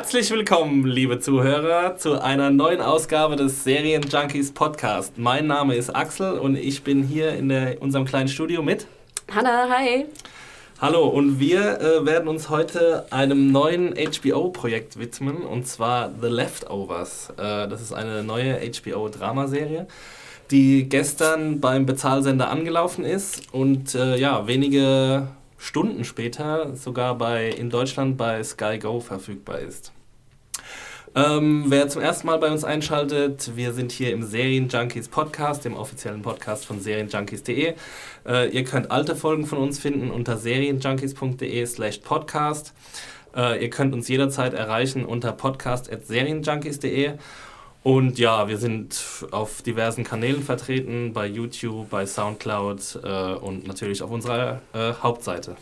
Herzlich willkommen, liebe Zuhörer, zu einer neuen Ausgabe des Serien Junkies Podcast. Mein Name ist Axel und ich bin hier in der, unserem kleinen Studio mit Hanna, hi. Hallo, und wir äh, werden uns heute einem neuen HBO-Projekt widmen, und zwar The Leftovers. Äh, das ist eine neue HBO-Dramaserie, die gestern beim Bezahlsender angelaufen ist und äh, ja, wenige Stunden später sogar bei, in Deutschland bei Sky Go verfügbar ist. Ähm, wer zum ersten Mal bei uns einschaltet, wir sind hier im Serienjunkies Podcast, dem offiziellen Podcast von serienjunkies.de. Äh, ihr könnt alte Folgen von uns finden unter serienjunkies.de slash podcast. Äh, ihr könnt uns jederzeit erreichen unter podcast.serienjunkies.de. Und ja, wir sind auf diversen Kanälen vertreten, bei YouTube, bei Soundcloud äh, und natürlich auf unserer äh, Hauptseite.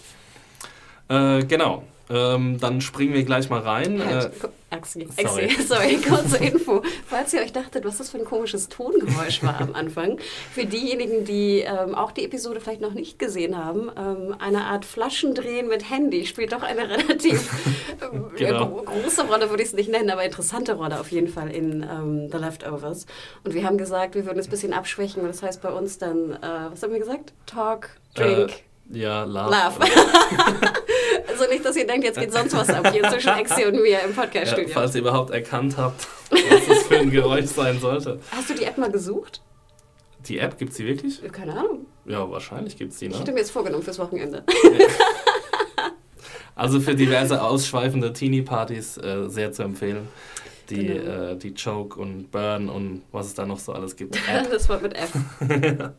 Äh, genau. Ähm, dann springen wir gleich mal rein. Halt, Axel, sorry. sorry, kurze Info. Falls ihr euch dachtet, was das für ein komisches Tongeräusch war am Anfang, für diejenigen, die ähm, auch die Episode vielleicht noch nicht gesehen haben, ähm, eine Art Flaschendrehen mit Handy spielt doch eine relativ ähm, genau. große Rolle, würde ich es nicht nennen, aber interessante Rolle auf jeden Fall in ähm, The Leftovers. Und wir haben gesagt, wir würden es ein bisschen abschwächen. das heißt bei uns dann, äh, was haben wir gesagt? Talk, Drink. Äh ja, Love. Love. Also nicht, dass ihr denkt, jetzt geht sonst was ab hier zwischen Exi und mir im Podcaststudio. Ja, falls ihr überhaupt erkannt habt, was das für ein Geräusch sein sollte. Hast du die App mal gesucht? Die App, gibt es sie wirklich? Keine Ahnung. Ja, wahrscheinlich gibt es sie, ne? Ich hätte mir jetzt vorgenommen fürs Wochenende. also für diverse ausschweifende Teenie-Partys äh, sehr zu empfehlen. Die, genau. äh, die Choke und Burn und was es da noch so alles gibt. das Wort mit App.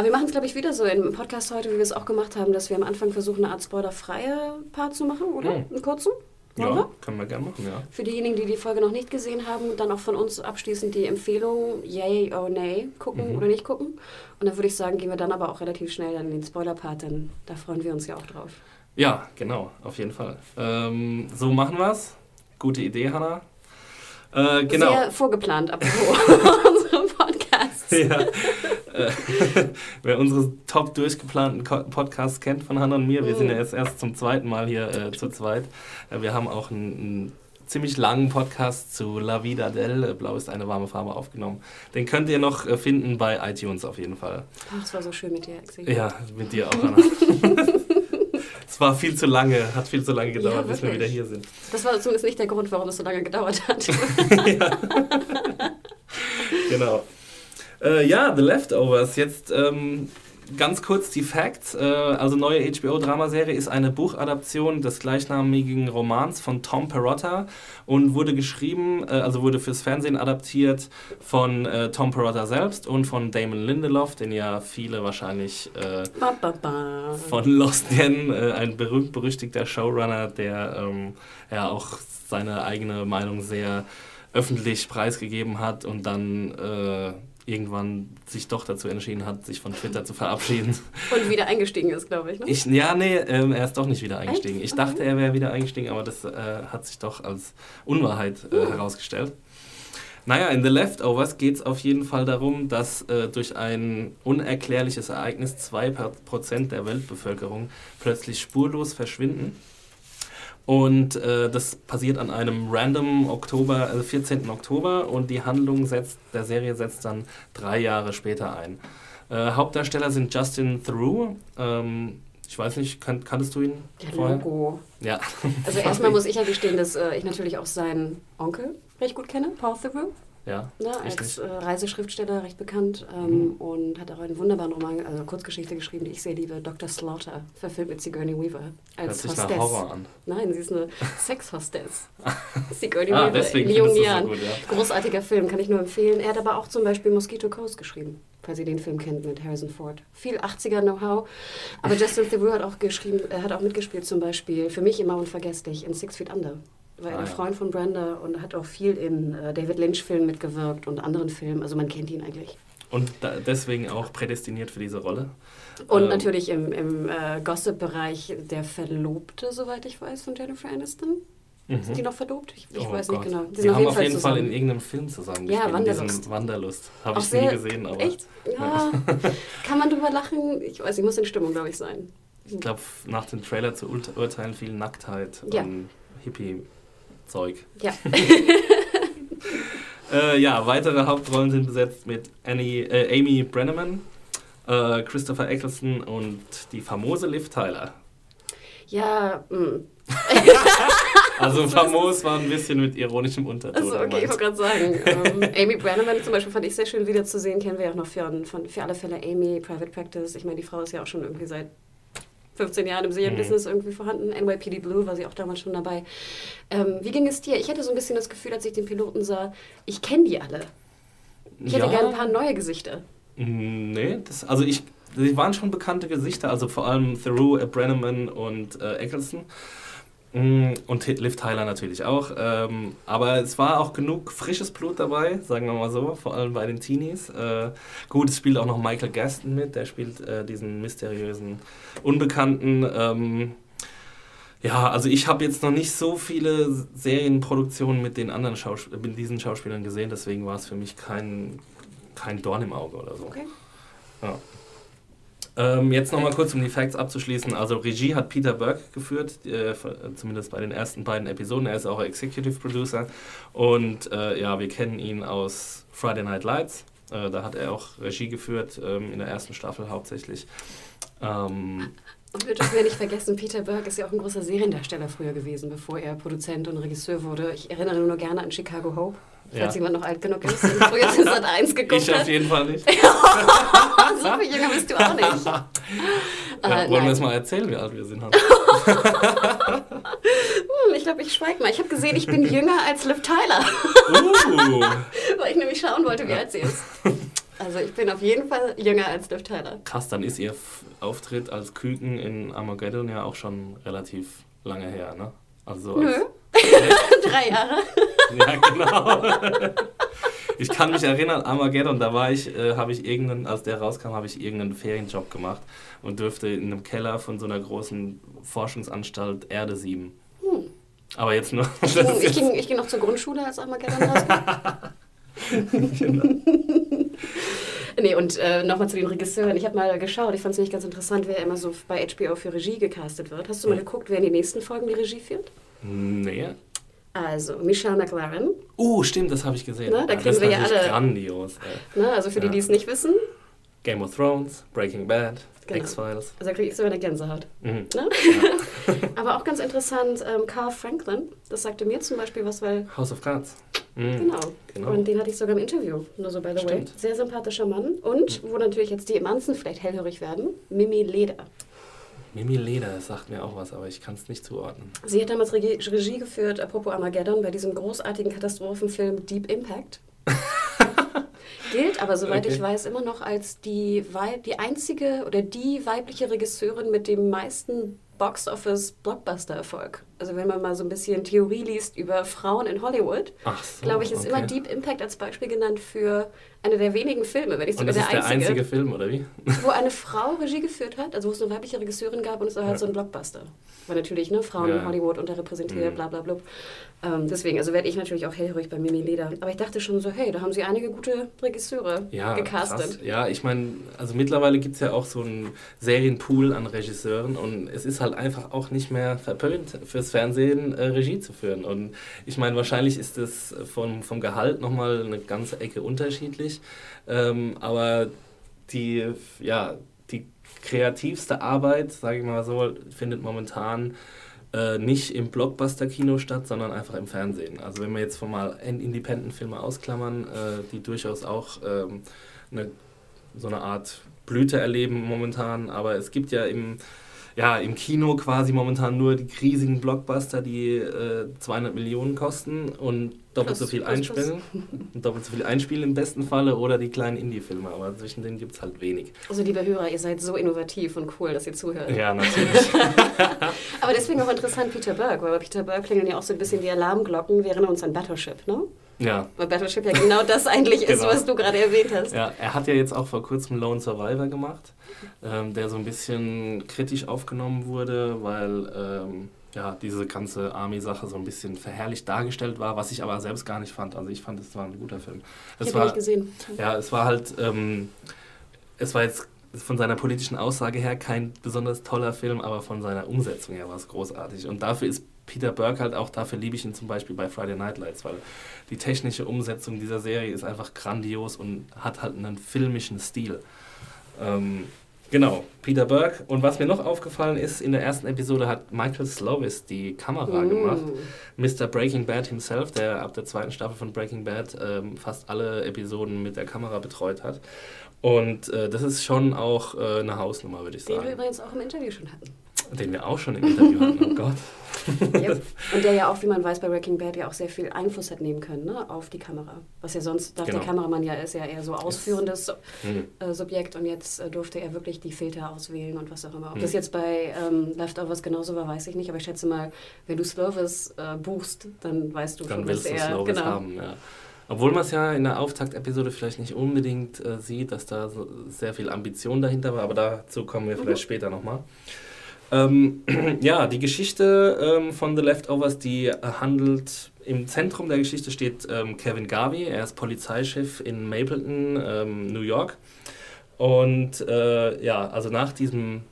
Aber wir machen es, glaube ich, wieder so im Podcast heute, wie wir es auch gemacht haben, dass wir am Anfang versuchen, eine Art spoilerfreie Part zu machen, oder? Mhm. Einen kurzen? ja, wir? können wir gerne machen, ja. Für diejenigen, die die Folge noch nicht gesehen haben, dann auch von uns abschließend die Empfehlung, yay or nay, gucken mhm. oder nicht gucken. Und dann würde ich sagen, gehen wir dann aber auch relativ schnell dann in den Spoiler-Part, denn da freuen wir uns ja auch drauf. Ja, genau, auf jeden Fall. Ähm, so machen wir es. Gute Idee, Hanna. Äh, genau. Sehr vorgeplant, apropos unserem Podcast. ja. Äh, wer unsere top durchgeplanten Podcasts kennt von Hannah und mir, wir sind ja mm. jetzt erst zum zweiten Mal hier äh, zu zweit. Äh, wir haben auch einen, ziemlich langen Podcast zu La Vida del äh, Blau ist eine warme Farbe aufgenommen. Den könnt ihr noch finden bei iTunes auf jeden Fall. Ach, es war so schön mit dir, Axel. Ja, mit dir auch, Hannah. es war viel zu lange, hat viel zu lange gedauert, ja, bis wir wieder hier sind. Das war zumindest nicht der Grund, warum es so lange gedauert hat. ja. genau. Äh, ja, The Leftovers. Jetzt ähm, ganz kurz die Facts. Äh, also neue HBO-Dramaserie ist eine Buchadaption des gleichnamigen Romans von Tom Perotta und wurde geschrieben, äh, also wurde fürs Fernsehen adaptiert von äh, Tom Perotta selbst und von Damon Lindelof, den ja viele wahrscheinlich äh, ba, ba, ba. von Lost kennen, äh, ein berühmt-berüchtigter Showrunner, der ähm, ja auch seine eigene Meinung sehr öffentlich preisgegeben hat und dann irgendwann sich doch dazu entschieden hat, sich von Twitter zu verabschieden. Und wieder eingestiegen ist, glaube ich, ne? ich. Ja, nee, ähm, er ist doch nicht wieder eingestiegen. Ich dachte, er wäre wieder eingestiegen, aber das äh, hat sich doch als Unwahrheit äh, uh. herausgestellt. Naja, in The Leftovers geht es auf jeden Fall darum, dass äh, durch ein unerklärliches Ereignis 2% der Weltbevölkerung plötzlich spurlos verschwinden und äh, das passiert an einem random Oktober, also 14. Oktober und die Handlung setzt, der Serie setzt dann drei Jahre später ein. Äh, Hauptdarsteller sind Justin Theroux. Ähm, ich weiß nicht, kan kanntest du ihn? Der vorher? Logo. Ja. Also erstmal muss ich ja gestehen, dass äh, ich natürlich auch seinen Onkel recht gut kenne, Paul Theroux. Ja, ne, als äh, Reiseschriftsteller recht bekannt ähm, mhm. und hat auch einen wunderbaren Roman, also Kurzgeschichte geschrieben, die ich sehr liebe, Dr. Slaughter, verfilmt mit Sigourney Weaver als Hört sich Hostess. Nach Horror an. Nein, sie ist eine Sexhostess. Sigourney ah, Weaver in jungen Jahren. So gut, ja. Großartiger Film, kann ich nur empfehlen. Er hat aber auch zum Beispiel Mosquito Coast geschrieben, falls ihr den Film kennt mit Harrison Ford. Viel 80er-Know-how. Aber Justin Theroux hat auch geschrieben, er hat auch mitgespielt zum Beispiel, für mich immer unvergesslich, in Six Feet Under war ah, ein Freund von Brenda und hat auch viel in äh, David Lynch-Filmen mitgewirkt und anderen Filmen. Also man kennt ihn eigentlich. Und deswegen auch prädestiniert für diese Rolle. Und ähm, natürlich im, im äh, Gossip-Bereich der Verlobte, soweit ich weiß, von Jennifer Aniston. Mhm. Sind die noch verlobt? Ich, ich oh weiß Gott. nicht genau. Die, die haben auf jeden Fall, Fall in irgendeinem Film zusammen Ja, Wanderlust. Wanderlust. Habe ich nie gesehen. Aber echt? Ja. Kann man drüber lachen? Ich weiß, ich muss in Stimmung, glaube ich, sein. Ich glaube, nach dem Trailer zu urteilen viel Nacktheit ja. und Hippie Zeug. Ja. äh, ja, weitere Hauptrollen sind besetzt mit Annie, äh, Amy Brenneman, äh, Christopher Eccleston und die famose Liv Tyler. Ja. Mm. also famos war ein bisschen mit ironischem Unterton. Also okay, ich wollte gerade sagen, ähm, Amy Brenneman zum Beispiel fand ich sehr schön wiederzusehen, kennen wir ja auch noch für, von, für alle Fälle Amy, Private Practice. Ich meine, die Frau ist ja auch schon irgendwie seit 15 Jahren im Serienbusiness mhm. irgendwie vorhanden. NYPD Blue war sie auch damals schon dabei. Ähm, wie ging es dir? Ich hatte so ein bisschen das Gefühl, als ich den Piloten sah, ich kenne die alle. Ich hätte ja. gerne ein paar neue Gesichter. Mm, nee, das, also ich, die waren schon bekannte Gesichter, also vor allem Theroux, Brenneman und äh, Eccleston. Mm, und Liv Tyler natürlich auch. Ähm, aber es war auch genug frisches Blut dabei, sagen wir mal so, vor allem bei den Teenies. Äh, gut, es spielt auch noch Michael Gaston mit, der spielt äh, diesen mysteriösen Unbekannten. Ähm, ja, also ich habe jetzt noch nicht so viele Serienproduktionen mit den anderen Schaus mit diesen Schauspielern gesehen, deswegen war es für mich kein, kein Dorn im Auge oder so. Okay. Ja. Ähm, jetzt nochmal kurz, um die Facts abzuschließen. Also Regie hat Peter Burke geführt, äh, zumindest bei den ersten beiden Episoden. Er ist auch Executive Producer. Und äh, ja, wir kennen ihn aus Friday Night Lights. Äh, da hat er auch Regie geführt, ähm, in der ersten Staffel hauptsächlich. Ähm, und wir dürfen ja nicht vergessen, Peter Burke ist ja auch ein großer Seriendarsteller früher gewesen, bevor er Produzent und Regisseur wurde. Ich erinnere nur gerne an Chicago Hope. Falls ja. jemand noch alt genug ist und früher Sat 1 geguckt Ich auf jeden Fall nicht. so viel jünger bist du auch nicht. Ja, äh, wollen wir es mal erzählen, wie alt wir sind? hm, ich glaube, ich schweige mal. Ich habe gesehen, ich bin jünger als Liv Tyler. uh. Weil ich nämlich schauen wollte, wie alt sie ist. Also ich bin auf jeden Fall jünger als Liv Tyler. Krass, dann ist ihr Auftritt als Küken in Armageddon ja auch schon relativ lange her, ne? Also Nö. Drei Jahre. Ja, genau. Ich kann mich erinnern, Armageddon, da war ich, äh, habe ich irgendeinen, als der rauskam, habe ich irgendeinen Ferienjob gemacht und dürfte in einem Keller von so einer großen Forschungsanstalt Erde sieben. Hm. Aber jetzt nur. Ich ging, ich, ging, ich ging noch zur Grundschule, als Armageddon rauskam. genau. nee, und äh, nochmal zu den Regisseuren. Ich habe mal geschaut, ich fand es nämlich ganz interessant, wer immer so bei HBO für Regie gecastet wird. Hast du mal geguckt, wer in den nächsten Folgen die Regie führt? Nee. Also, Michelle McLaren. Oh, stimmt, das habe ich gesehen. Na, da kriegen das wir ja alle. grandios. Na, also für die, die es nicht wissen. Game of Thrones, Breaking Bad, genau. X-Files. Also da kriege ich so eine Gänsehaut. Mhm. Ja. Aber auch ganz interessant, ähm, Carl Franklin, das sagte mir zum Beispiel was, weil... House of Cards. Mhm. Genau. genau. Und den hatte ich sogar im Interview, nur so by the Stimmt. way. Sehr sympathischer Mann. Und, mhm. wo natürlich jetzt die Emanzen vielleicht hellhörig werden, Mimi Leder. Mimi Leder, das sagt mir auch was, aber ich kann es nicht zuordnen. Sie hat damals Regie, Regie geführt, apropos Armageddon, bei diesem großartigen Katastrophenfilm Deep Impact. Gilt aber, soweit okay. ich weiß, immer noch als die, die einzige oder die weibliche Regisseurin mit dem meisten Box-Office-Blockbuster-Erfolg. Also wenn man mal so ein bisschen Theorie liest über Frauen in Hollywood, so, glaube ich, ist okay. immer Deep Impact als Beispiel genannt für einer der wenigen Filme, wenn ich sogar der einzige. der einzige Film, oder wie? wo eine Frau Regie geführt hat, also wo es eine weibliche Regisseurin gab und es war halt ja. so ein Blockbuster. Weil natürlich, ne, Frauen ja. in Hollywood unterrepräsentiert, mhm. bla bla bla. Ähm, deswegen, also werde ich natürlich auch hellhörig bei Mimi Leder. Aber ich dachte schon so, hey, da haben sie einige gute Regisseure ja, gecastet. Krass. Ja, ich meine, also mittlerweile gibt es ja auch so einen Serienpool an Regisseuren und es ist halt einfach auch nicht mehr verpönt, fürs Fernsehen äh, Regie zu führen. Und ich meine, wahrscheinlich ist das vom, vom Gehalt nochmal eine ganze Ecke unterschiedlich. Ähm, aber die, ja, die kreativste Arbeit, sage ich mal so, findet momentan äh, nicht im Blockbuster-Kino statt, sondern einfach im Fernsehen. Also wenn wir jetzt von mal Independent-Filme ausklammern, äh, die durchaus auch ähm, eine, so eine Art Blüte erleben momentan, aber es gibt ja im ja, im Kino quasi momentan nur die riesigen Blockbuster, die äh, 200 Millionen kosten und doppelt so viel einspielen. Doppelt so viel einspielen im besten Falle oder die kleinen Indie-Filme, aber zwischen denen gibt es halt wenig. Also liebe Hörer, ihr seid so innovativ und cool, dass ihr zuhört. Ja, natürlich. aber deswegen auch interessant Peter Burke, weil bei Peter Burke klingen ja auch so ein bisschen die Alarmglocken, während uns an Battleship, ne? Ja. Weil Battleship ja genau das eigentlich ist, genau. was du gerade erwähnt hast. Ja, er hat ja jetzt auch vor kurzem Lone Survivor gemacht, ähm, der so ein bisschen kritisch aufgenommen wurde, weil ähm, ja, diese ganze Army-Sache so ein bisschen verherrlicht dargestellt war, was ich aber selbst gar nicht fand. Also ich fand, es war ein guter Film. Es ich habe nicht gesehen. Ja, es war halt, ähm, es war jetzt von seiner politischen Aussage her kein besonders toller Film, aber von seiner Umsetzung her war es großartig. Und dafür ist Peter Burke halt auch, dafür liebe ich ihn zum Beispiel bei Friday Night Lights, weil die technische Umsetzung dieser Serie ist einfach grandios und hat halt einen filmischen Stil. Ähm, genau, Peter Burke. Und was mir noch aufgefallen ist, in der ersten Episode hat Michael Slovis die Kamera mm. gemacht. Mr. Breaking Bad himself, der ab der zweiten Staffel von Breaking Bad ähm, fast alle Episoden mit der Kamera betreut hat. Und äh, das ist schon auch äh, eine Hausnummer, würde ich sagen. Den wir übrigens auch im Interview schon hatten. Den wir auch schon im Interview hatten, oh Gott. Yep. Und der ja auch, wie man weiß, bei Breaking Bad ja auch sehr viel Einfluss hat nehmen können ne, auf die Kamera. Was ja sonst, dachte genau. der Kameramann ja ist ja eher so ausführendes mhm. äh, Subjekt und jetzt äh, durfte er wirklich die Filter auswählen und was auch immer. Ob mhm. das jetzt bei ähm, Leftovers genauso war, weiß ich nicht, aber ich schätze mal, wenn du Slovis äh, buchst, dann weißt du dann schon, was er... Slovis genau. haben, ja. Obwohl man es ja in der Auftaktepisode vielleicht nicht unbedingt äh, sieht, dass da so sehr viel Ambition dahinter war, aber dazu kommen wir vielleicht mhm. später nochmal. Ähm, ja, die Geschichte ähm, von The Leftovers, die handelt, im Zentrum der Geschichte steht ähm, Kevin Garvey, er ist Polizeichef in Mapleton, ähm, New York. Und äh, ja, also nach diesem...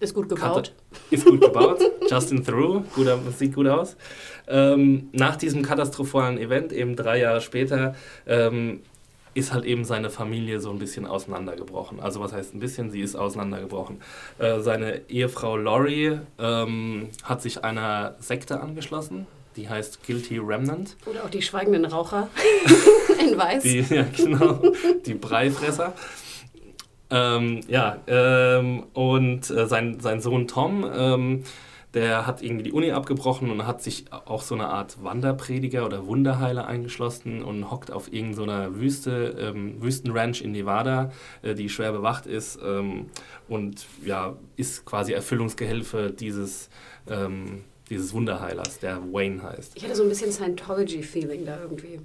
Ist gut gebaut. Ist gut gebaut. Justin Theroux, guter, sieht gut aus. Ähm, nach diesem katastrophalen Event, eben drei Jahre später, ähm, ist halt eben seine Familie so ein bisschen auseinandergebrochen. Also was heißt ein bisschen, sie ist auseinandergebrochen. Äh, seine Ehefrau Laurie ähm, hat sich einer Sekte angeschlossen, die heißt Guilty Remnant. Oder auch die schweigenden Raucher in Weiß. Die, ja, genau, die Breifresser. Ähm, ja, ähm, und äh, sein, sein Sohn Tom ähm, der hat irgendwie die Uni abgebrochen und hat sich auch so eine Art Wanderprediger oder Wunderheiler eingeschlossen und hockt auf irgendeiner so Wüste, ähm, Wüstenranch in Nevada, äh, die schwer bewacht ist ähm, und ja, ist quasi Erfüllungsgehilfe dieses, ähm, dieses Wunderheilers, der Wayne heißt. Ich hatte so ein bisschen Scientology-Feeling da irgendwie.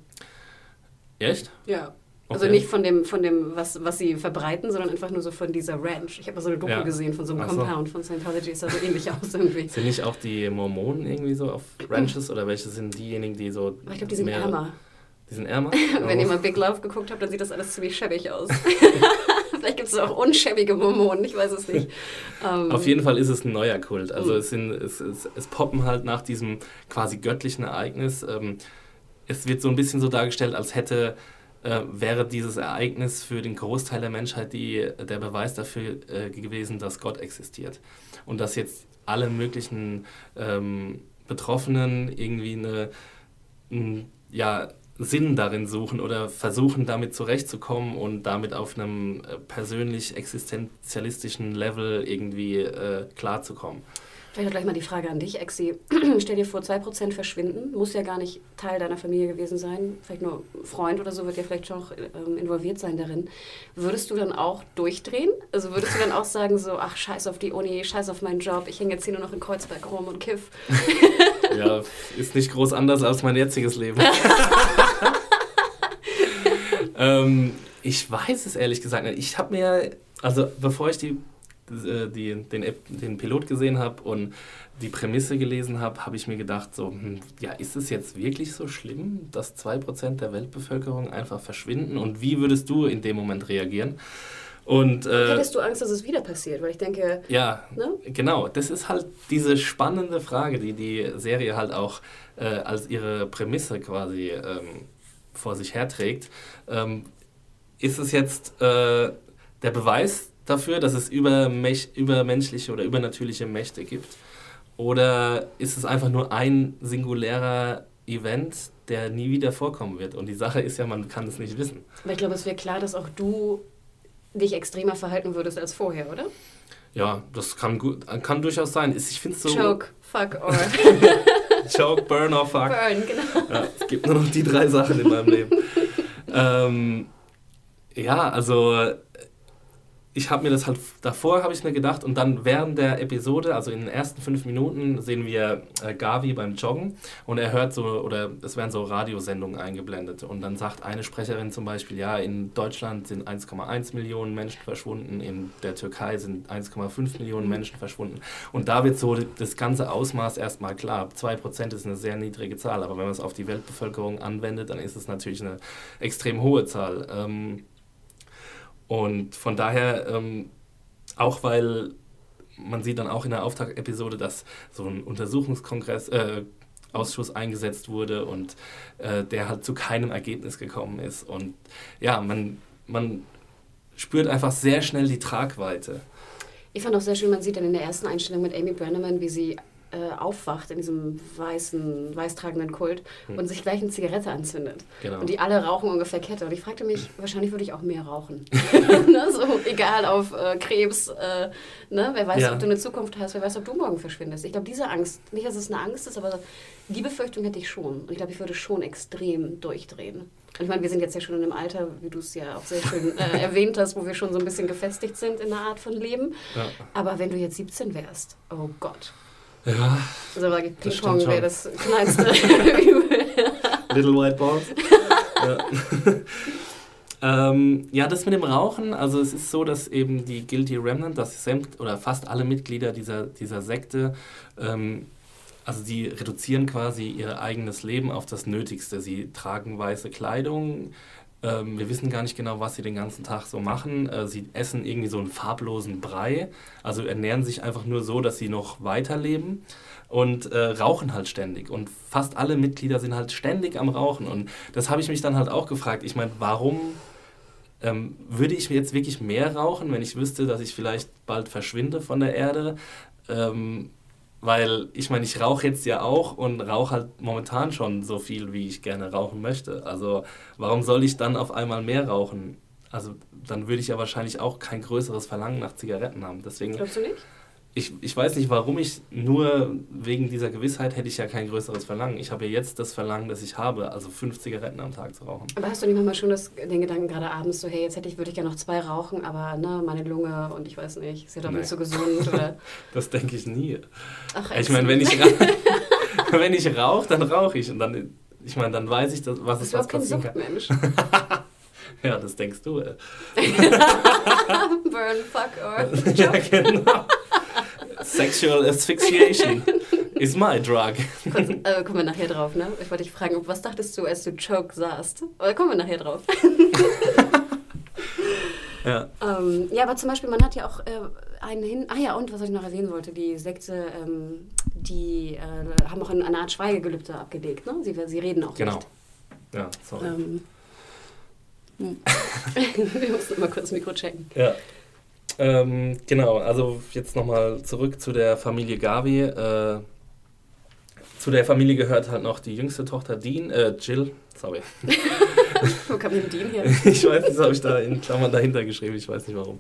Echt? Ja. Also okay. nicht von dem, von dem was, was sie verbreiten, sondern einfach nur so von dieser Ranch. Ich habe mal so eine Doku ja. gesehen von so einem Ach Compound von Scientology, ist sah so ähnlich aus irgendwie. Sind nicht auch die Mormonen irgendwie so auf Ranches oder welche sind diejenigen, die so. Ich glaube, die sind ärmer. Die sind ärmer? Wenn ihr mal Big Love geguckt habt, dann sieht das alles ziemlich schäbig aus. Vielleicht gibt es auch unschäbige Mormonen, ich weiß es nicht. Um, Auf jeden Fall ist es ein neuer Kult. Also mhm. es, sind, es, es, es poppen halt nach diesem quasi göttlichen Ereignis. Ähm, es wird so ein bisschen so dargestellt, als hätte äh, wäre dieses Ereignis für den Großteil der Menschheit die, der Beweis dafür äh, gewesen, dass Gott existiert. Und dass jetzt alle möglichen ähm, Betroffenen irgendwie eine, ein, ja, Sinn darin suchen oder versuchen damit zurechtzukommen und damit auf einem äh, persönlich existenzialistischen Level irgendwie äh, klarzukommen. Vielleicht gleich mal die Frage an dich, Exi. Stell dir vor, 2% verschwinden, muss ja gar nicht Teil deiner Familie gewesen sein. Vielleicht nur Freund oder so wird ja vielleicht schon auch ähm, involviert sein darin. Würdest du dann auch durchdrehen? Also würdest du dann auch sagen, so, ach, scheiß auf die Uni, scheiß auf meinen Job, ich hänge jetzt hier nur noch in Kreuzberg rum und kiff? ja, ist nicht groß anders als mein jetziges Leben. ähm, ich weiß es ehrlich gesagt nicht. Ich habe mir, also bevor ich die die, den, den Pilot gesehen habe und die Prämisse gelesen habe, habe ich mir gedacht, so, hm, ja, ist es jetzt wirklich so schlimm, dass 2% der Weltbevölkerung einfach verschwinden? Und wie würdest du in dem Moment reagieren? Und, äh, Hättest du Angst, dass es wieder passiert? Weil ich denke. Ja, ne? genau. Das ist halt diese spannende Frage, die die Serie halt auch äh, als ihre Prämisse quasi ähm, vor sich herträgt. Ähm, ist es jetzt äh, der Beweis dafür, dass es übermenschliche oder übernatürliche Mächte gibt? Oder ist es einfach nur ein singulärer Event, der nie wieder vorkommen wird? Und die Sache ist ja, man kann es nicht wissen. Aber ich glaube, es wäre klar, dass auch du dich extremer verhalten würdest als vorher, oder? Ja, das kann, gut, kann durchaus sein. Ich finde so. Choke, fuck or. Choke, burn or fuck. Burn, genau. Ja, es gibt nur noch die drei Sachen in meinem Leben. ähm, ja, also ich habe mir das halt davor habe ich mir gedacht und dann während der Episode, also in den ersten fünf Minuten sehen wir äh, Gavi beim Joggen und er hört so oder es werden so Radiosendungen eingeblendet und dann sagt eine Sprecherin zum Beispiel, ja in Deutschland sind 1,1 Millionen Menschen verschwunden, in der Türkei sind 1,5 Millionen Menschen verschwunden und da wird so das ganze Ausmaß erstmal klar. 2% ist eine sehr niedrige Zahl, aber wenn man es auf die Weltbevölkerung anwendet, dann ist es natürlich eine extrem hohe Zahl. Ähm, und von daher, ähm, auch weil man sieht dann auch in der Auftaktepisode, dass so ein Untersuchungskongress, äh, Ausschuss eingesetzt wurde und äh, der halt zu keinem Ergebnis gekommen ist. Und ja, man, man spürt einfach sehr schnell die Tragweite. Ich fand auch sehr schön, man sieht dann in der ersten Einstellung mit Amy Brenneman, wie sie äh, aufwacht in diesem weißen, weißtragenden Kult hm. und sich gleich eine Zigarette anzündet. Genau. Und die alle rauchen ungefähr Kette. Und ich fragte mich, wahrscheinlich würde ich auch mehr rauchen. ne? so, egal auf äh, Krebs, äh, ne? wer weiß, ja. ob du eine Zukunft hast, wer weiß, ob du morgen verschwindest. Ich glaube, diese Angst, nicht, dass es eine Angst ist, aber die Befürchtung hätte ich schon. Und ich glaube, ich würde schon extrem durchdrehen. Und ich meine, wir sind jetzt ja schon in einem Alter, wie du es ja auch sehr schön äh, erwähnt hast, wo wir schon so ein bisschen gefestigt sind in einer Art von Leben. Ja. Aber wenn du jetzt 17 wärst, oh Gott. Ja. Also sage ich, Ping-Pong wäre das kleinste Little White Balls. ja. ähm, ja, das mit dem Rauchen, also es ist so, dass eben die Guilty Remnant, dass oder fast alle Mitglieder dieser, dieser Sekte, ähm, also sie reduzieren quasi ihr eigenes Leben auf das Nötigste. Sie tragen weiße Kleidung, ähm, wir wissen gar nicht genau, was sie den ganzen Tag so machen. Äh, sie essen irgendwie so einen farblosen Brei, also ernähren sich einfach nur so, dass sie noch weiterleben und äh, rauchen halt ständig. Und fast alle Mitglieder sind halt ständig am Rauchen. Und das habe ich mich dann halt auch gefragt. Ich meine, warum ähm, würde ich jetzt wirklich mehr rauchen, wenn ich wüsste, dass ich vielleicht bald verschwinde von der Erde? Ähm, weil ich meine, ich rauche jetzt ja auch und rauche halt momentan schon so viel, wie ich gerne rauchen möchte. Also warum soll ich dann auf einmal mehr rauchen? Also dann würde ich ja wahrscheinlich auch kein größeres Verlangen nach Zigaretten haben. Deswegen, Glaubst du nicht? Ich, ich weiß nicht, warum ich nur wegen dieser Gewissheit hätte ich ja kein größeres Verlangen. Ich habe ja jetzt das Verlangen, das ich habe, also fünf Zigaretten am Tag zu rauchen. Aber hast du nicht manchmal schon das, den Gedanken gerade abends so, hey, jetzt hätte ich, würde ich gerne noch zwei rauchen, aber ne, meine Lunge und ich weiß nicht, ist ja doch nee. nicht so gesund oder? das denke ich nie. Ach, ich meine, wenn ich, wenn ich rauche, dann rauche ich und dann, ich meine, dann weiß ich, dass, was ist was passieren kann. Mensch. ja, das denkst du. Burn, fuck or. ja, genau. Sexual Asphyxiation is my drug. Äh, kommen wir nachher drauf, ne? Ich wollte dich fragen, was dachtest du, als du Choke sahst? Oder kommen wir nachher drauf? ja. Ähm, ja, aber zum Beispiel, man hat ja auch äh, einen hin. Ah ja, und was ich noch erwähnen wollte, die Sekte, ähm, die äh, haben auch eine Art Schweigegelübde abgelegt, ne? Sie, sie reden auch genau. nicht. Genau. Ja, sorry. Ähm, hm. wir mussten mal kurz das Mikro checken. Ja. Ähm, genau, also jetzt nochmal zurück zu der Familie Gavi. Äh, zu der Familie gehört halt noch die jüngste Tochter Dean, äh, Jill, sorry. Wo kam denn Dean her? ich weiß nicht, das habe ich da in Klammern dahinter geschrieben, ich weiß nicht warum.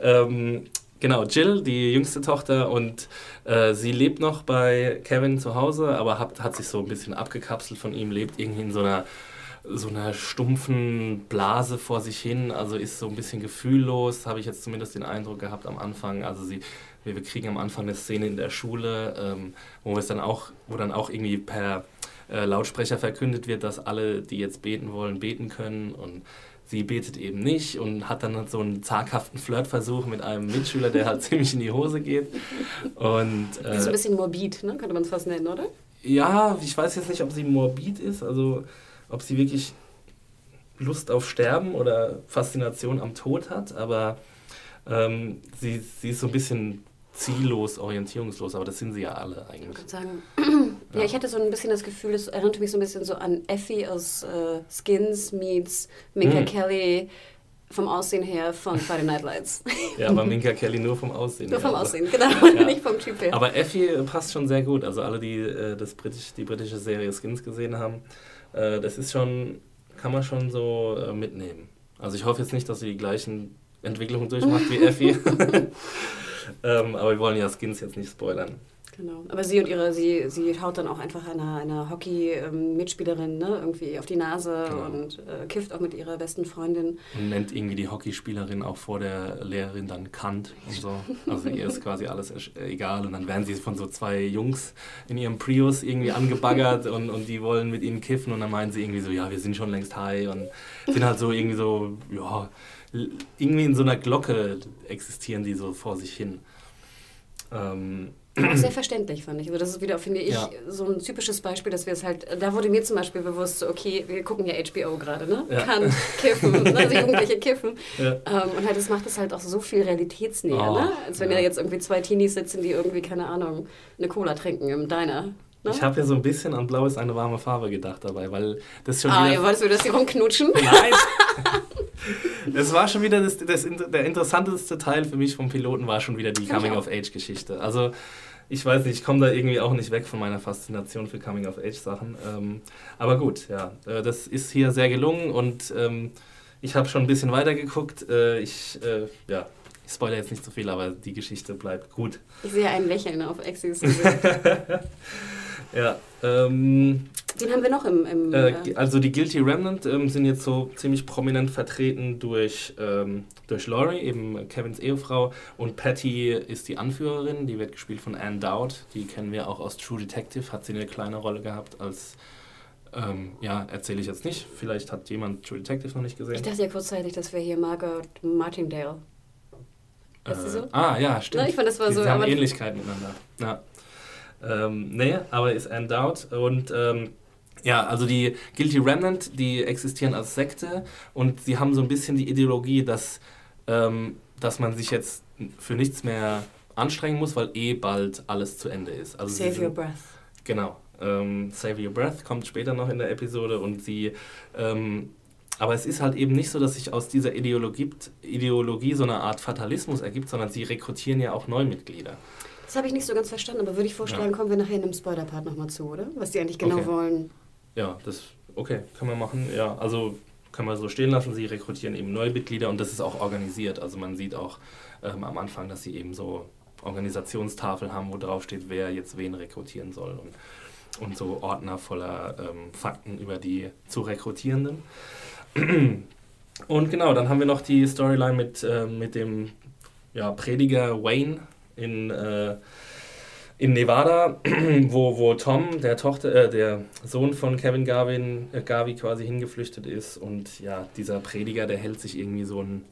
Ähm, genau, Jill, die jüngste Tochter und äh, sie lebt noch bei Kevin zu Hause, aber hat, hat sich so ein bisschen abgekapselt von ihm, lebt irgendwie in so einer so einer stumpfen Blase vor sich hin, also ist so ein bisschen gefühllos, habe ich jetzt zumindest den Eindruck gehabt am Anfang. Also sie, wir, kriegen am Anfang eine Szene in der Schule, ähm, wo es dann auch, wo dann auch irgendwie per äh, Lautsprecher verkündet wird, dass alle, die jetzt beten wollen, beten können und sie betet eben nicht und hat dann so einen zaghaften Flirtversuch mit einem Mitschüler, der halt ziemlich in die Hose geht. Und, äh, das ist ein bisschen morbid, ne? könnte man es fast nennen, oder? Ja, ich weiß jetzt nicht, ob sie morbid ist, also ob sie wirklich Lust auf Sterben oder Faszination am Tod hat, aber ähm, sie, sie ist so ein bisschen ziellos, orientierungslos, aber das sind sie ja alle eigentlich. Ich sagen, ja. ja. ich hatte so ein bisschen das Gefühl, das erinnert mich so ein bisschen so an Effie aus äh, Skins meets Minka mm. Kelly vom Aussehen her von Friday Night Lights. Ja, aber Minka Kelly nur vom Aussehen Nur her. vom also. Aussehen, genau, Ja. nicht vom Typ her. Aber Effie passt schon sehr gut. Also alle, die äh, das Britisch, die britische Serie Skins gesehen haben, äh, das ist schon, kann man schon so äh, mitnehmen. Also ich hoffe jetzt nicht, dass sie die gleichen Entwicklungen durchmacht wie Effie. ähm, aber wir wollen ja Skins jetzt nicht spoilern. Genau. Aber sie und ihre, sie, sie haut dann auch einfach einer, einer Hockey-Mitspielerin ne, irgendwie auf die Nase Genau. und äh, kifft auch mit ihrer besten Freundin. Und nennt irgendwie die Hockeyspielerin auch vor der Lehrerin dann Kant und so. Also ihr ist quasi alles egal. Und dann werden sie von so zwei Jungs in ihrem Prius irgendwie angebaggert und, und die wollen mit ihnen kiffen und dann meinen sie irgendwie so, ja, wir sind schon längst high und sind halt so irgendwie so, ja, irgendwie in so einer Glocke existieren die so vor sich hin. Ähm, Auch sehr verständlich, fand ich. Also das ist wieder, finde ich, Ja. so ein typisches Beispiel, dass wir es halt, da wurde mir zum Beispiel bewusst, okay, wir gucken ja HBO gerade, ne? Ja. Kann kiffen, ne? also Jugendliche kiffen. ja. Ähm, und halt, das macht es halt auch so viel realitätsnäher, Oh, ne? Als wenn ja. ja jetzt irgendwie zwei Teenies sitzen, die irgendwie, keine Ahnung, eine Cola trinken im Diner. Ne? Ich habe ja so ein bisschen an Blau ist eine warme Farbe gedacht dabei, weil das schon Ah, wieder... ihr wolltest du das hier rumknutschen? Nein! Das war schon wieder das, das, der interessanteste Teil für mich vom Piloten war schon wieder die. Coming-of-Age-Geschichte. Also ich weiß nicht, ich komme da irgendwie auch nicht weg von meiner Faszination für Coming-of-Age-Sachen. Ähm, aber gut, ja, äh, das ist hier sehr gelungen und ähm, ich habe schon ein bisschen weitergeguckt. Äh, ich, äh, ja, ich spoilere jetzt nicht so viel, aber die Geschichte bleibt gut. Ich sehe ein Lächeln auf Exis Gesicht. Ja, ähm, Den haben wir noch im... im Äh, äh, also die Guilty Remnant ähm, sind jetzt so ziemlich prominent vertreten durch, ähm, durch Laurie, eben Kevins Ehefrau. Und Patty ist die Anführerin, die wird gespielt von Anne Dowd. Die kennen wir auch aus True Detective, hat sie eine kleine Rolle gehabt als, ähm, ja, erzähle ich jetzt nicht. Vielleicht hat jemand True Detective noch nicht gesehen. ich dachte ja kurzzeitig, das wäre hier Margot Martindale. Weißt du so? Ah, ja, stimmt. Ne, ich fand, das war die, so, haben Ähnlichkeiten miteinander. Ja. Ähm, nee, aber ist Anne Dowd. Und ähm, ja, also die Guilty Remnant, die existieren als Sekte und sie haben so ein bisschen die Ideologie, dass, ähm, dass man sich jetzt für nichts mehr anstrengen muss, weil eh bald alles zu Ende ist. Also Save sind- your breath. Genau. Ähm, Save Your Breath kommt später noch in der Episode und sie. Ähm, aber es ist halt eben nicht so, dass sich aus dieser Ideologie, Ideologie so eine Art Fatalismus ergibt, sondern sie rekrutieren ja auch Neumitglieder. Das habe ich nicht so ganz verstanden, aber würde ich vorschlagen, Ja. kommen wir nachher in einem Spoiler-Part nochmal zu, oder? Was die eigentlich genau Okay. wollen. Ja, das, okay, kann man machen. Ja, also kann man so stehen lassen. Sie rekrutieren eben Neumitglieder und das ist auch organisiert. Also man sieht auch ähm, am Anfang, dass sie eben so Organisationstafeln haben, wo drauf steht, wer jetzt wen rekrutieren soll. Und, und so Ordner voller ähm, Fakten über die zu Rekrutierenden. Und genau, dann haben wir noch die Storyline mit, äh, mit dem ja, Prediger Wayne in, äh, in Nevada, wo, wo Tom, der Tochter, äh, der Sohn von Kevin Garvin, äh, Garvey quasi hingeflüchtet ist. Und ja, dieser Prediger, der hält sich irgendwie so ein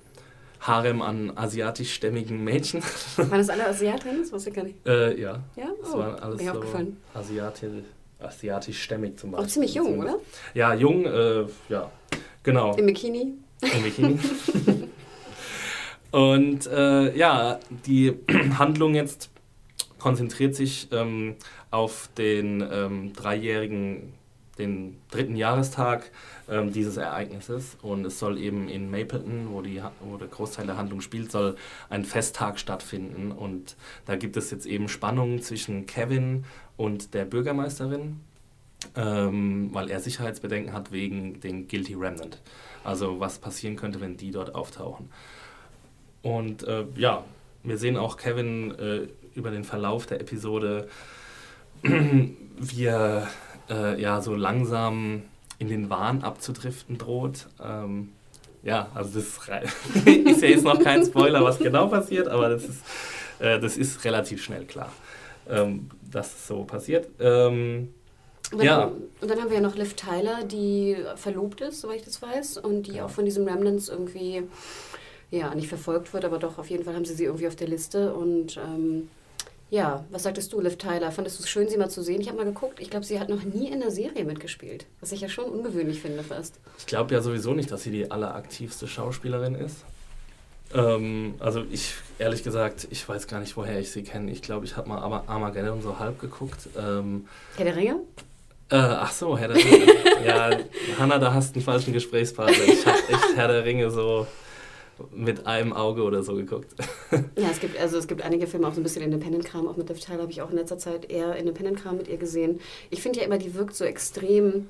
Harem an asiatischstämmigen Mädchen. Waren das alle Asiatinnen? Das wusste ich gar nicht. äh, ja, Ja? das Oh, war alles mir so aufgefallen. asiatisch, asiatischstämmig zum Auch Beispiel. ziemlich jung, oder? Ja, jung, äh, ja, genau. Im Bikini. Im Bikini. Und äh, ja, die Handlung jetzt konzentriert sich ähm, auf den ähm, dreijährigen, den dritten Jahrestag ähm, dieses Ereignisses. Und es soll eben in Mapleton, wo, die, wo der Großteil der Handlung spielt, soll ein Festtag stattfinden. Und da gibt es jetzt eben Spannungen zwischen Kevin und der Bürgermeisterin, ähm, weil er Sicherheitsbedenken hat wegen den Guilty Remnant. Also was passieren könnte, wenn die dort auftauchen. Und äh, ja, wir sehen auch Kevin äh, über den Verlauf der Episode, wie er äh, ja so langsam in den Wahn abzudriften droht. Ähm, ja, also das ist ja jetzt noch kein Spoiler, was genau passiert, aber das ist, äh, das ist relativ schnell klar, ähm, dass es so passiert. Ähm, Und dann, Ja. und dann haben wir ja noch Liv Tyler, die verlobt ist, soweit ich das weiß, und die Ja. auch von diesem Remnants irgendwie, ja, nicht verfolgt wird, aber doch auf jeden Fall haben sie sie irgendwie auf der Liste. Und ähm, ja, was sagtest du, Liv Tyler? Fandest du es schön, sie mal zu sehen? Ich habe mal geguckt, ich glaube, sie hat noch nie in einer Serie mitgespielt, was ich ja schon ungewöhnlich finde fast. Ich glaube ja sowieso nicht, dass sie die alleraktivste Schauspielerin ist. Ähm, also ich, ehrlich gesagt, ich weiß gar nicht, woher ich sie kenne. Ich glaube, ich habe mal Arma- Armageddon so halb geguckt. Ähm, Herr der Ringe? äh, ach so, Herr der Ringe. ja, Hanna, da hast du einen falschen Gesprächspartner. Ich habe echt Herr der Ringe so mit einem Auge oder so geguckt. ja, es gibt, also es gibt einige Filme, auch so ein bisschen Independent-Kram, auch mit Liv Tyler habe ich auch in letzter Zeit eher Independent-Kram mit ihr gesehen. Ich finde ja immer, die wirkt so extrem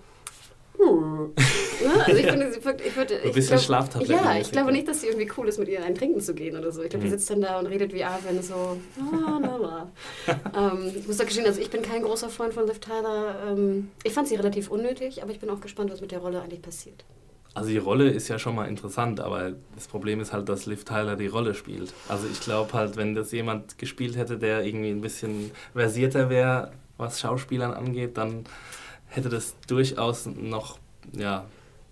hm. Ne? Also ich finde, sie wirkt, ich würde, Ein bisschen Schlaftabletten. Ja, ich glaube nicht, dass sie irgendwie cool ist, mit ihr ein Trinken zu gehen oder so. Ich glaube, mhm. die sitzt dann da und redet wie Arwen so. Ah, la. ähm, ich muss da gestehen, also ich bin kein großer Freund von Liv Tyler. Ähm, ich fand sie relativ unnötig, aber ich bin auch gespannt, was mit der Rolle eigentlich passiert. Also die Rolle ist ja schon mal interessant, aber das Problem ist halt, dass Liv Tyler die Rolle spielt. Also ich glaube halt, wenn das jemand gespielt hätte, der irgendwie ein bisschen versierter wäre, was Schauspielern angeht, dann hätte das durchaus noch ja,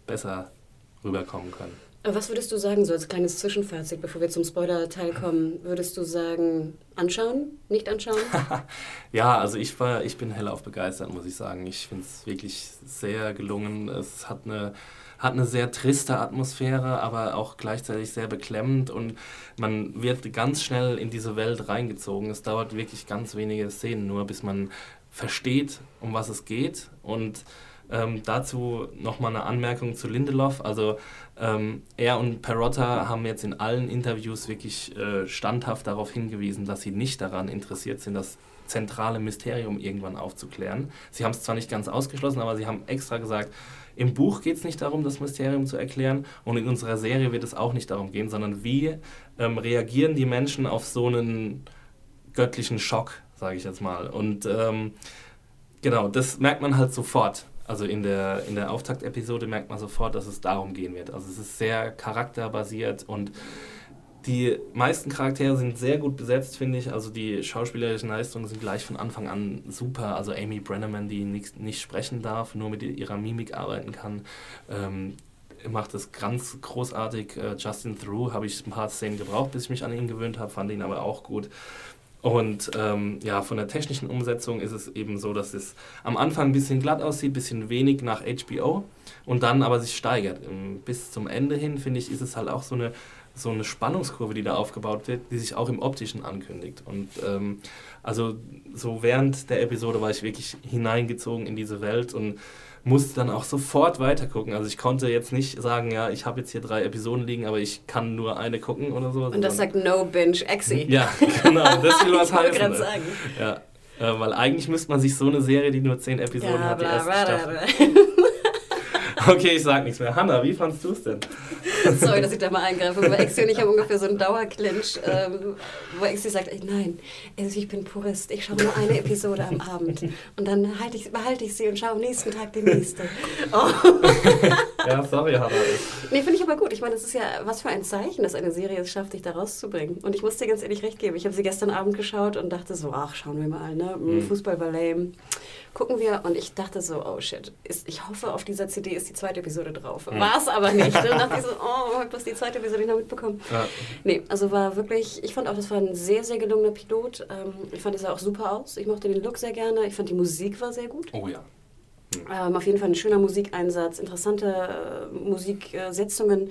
besser rüberkommen können. Was würdest du sagen, so als kleines Zwischenfazit, bevor wir zum Spoiler-Teil kommen? Würdest du sagen, anschauen, nicht anschauen? ja, also ich, war, ich bin hellauf begeistert, muss ich sagen. Ich finde es wirklich sehr gelungen. Es hat eine, hat eine sehr triste Atmosphäre, aber auch gleichzeitig sehr beklemmend und man wird ganz schnell in diese Welt reingezogen. Es dauert wirklich ganz wenige Szenen nur, bis man versteht, um was es geht. Und ähm, dazu nochmal eine Anmerkung zu Lindelof. Also ähm, er und Perotta haben jetzt in allen Interviews wirklich äh, standhaft darauf hingewiesen, dass sie nicht daran interessiert sind, das zentrale Mysterium irgendwann aufzuklären. Sie haben es zwar nicht ganz ausgeschlossen, aber sie haben extra gesagt, im Buch geht es nicht darum, das Mysterium zu erklären und in unserer Serie wird es auch nicht darum gehen, sondern wie ähm, reagieren die Menschen auf so einen göttlichen Schock, sage ich jetzt mal. Und ähm, genau, das merkt man halt sofort. Also in der, in der Auftaktepisode merkt man sofort, dass es darum gehen wird. Also es ist sehr charakterbasiert und die meisten Charaktere sind sehr gut besetzt, finde ich. Also die schauspielerischen Leistungen sind gleich von Anfang an super. Also Amy Brenneman, die nicht, nicht sprechen darf, nur mit ihrer Mimik arbeiten kann, ähm, macht es ganz großartig. Äh, Justin Through habe ich ein paar Szenen gebraucht, bis ich mich an ihn gewöhnt habe, fand ihn aber auch gut. Und ähm, ja, von der technischen Umsetzung ist es eben so, dass es am Anfang ein bisschen glatt aussieht, ein bisschen wenig nach HBO und dann aber sich steigert. Ähm, bis zum Ende hin, finde ich, ist es halt auch so eine, so eine Spannungskurve, die da aufgebaut wird, die sich auch im Optischen ankündigt. Und ähm, also so während der Episode war ich wirklich hineingezogen in diese Welt und musste dann auch sofort weitergucken. Also ich konnte jetzt nicht sagen, ja, ich habe jetzt hier drei Episoden liegen, aber ich kann nur eine gucken oder so. Und das sagt No Binge Exi. Ja, genau, das will was heißen. Ich ne? sagen. Ja, äh, weil eigentlich müsste man sich so eine Serie, die nur zehn Episoden ja, hat, die erste Staffel... Okay, ich sag nichts mehr. Hanna, wie fandest du es denn? Sorry, dass ich da mal eingreife, aber Exi und ich haben ungefähr so einen Dauerclinch, ähm, wo Exi sagt, nein, also ich bin Purist, ich schaue nur eine Episode am Abend und dann halt ich, behalte ich sie und schaue am nächsten Tag die nächste. Oh. ja, sorry, Hanna. Nee, finde ich aber gut. Ich meine, das ist ja was für ein Zeichen, dass eine Serie es schafft, dich da rauszubringen. Und ich muss dir ganz ehrlich recht geben. Ich habe sie gestern Abend geschaut und dachte so, ach, schauen wir mal, ne? Mhm. Fußball war lame gucken wir. Und ich dachte so, oh shit, ist, ich hoffe, auf dieser CD ist die zweite Episode drauf. Mhm. War es aber nicht. Dann dachte ich so, oh, ich habe bloß die zweite Episode nicht noch mitbekommen. Ja. Nee, also war wirklich, ich fand auch, das war ein sehr, sehr gelungener Pilot. Ähm, ich fand, es sah auch super aus. Ich mochte den Look sehr gerne. Ich fand, die Musik war sehr gut. Oh ja. Mhm. Ähm, auf jeden Fall ein schöner Musikeinsatz, interessante äh, Musiksetzungen.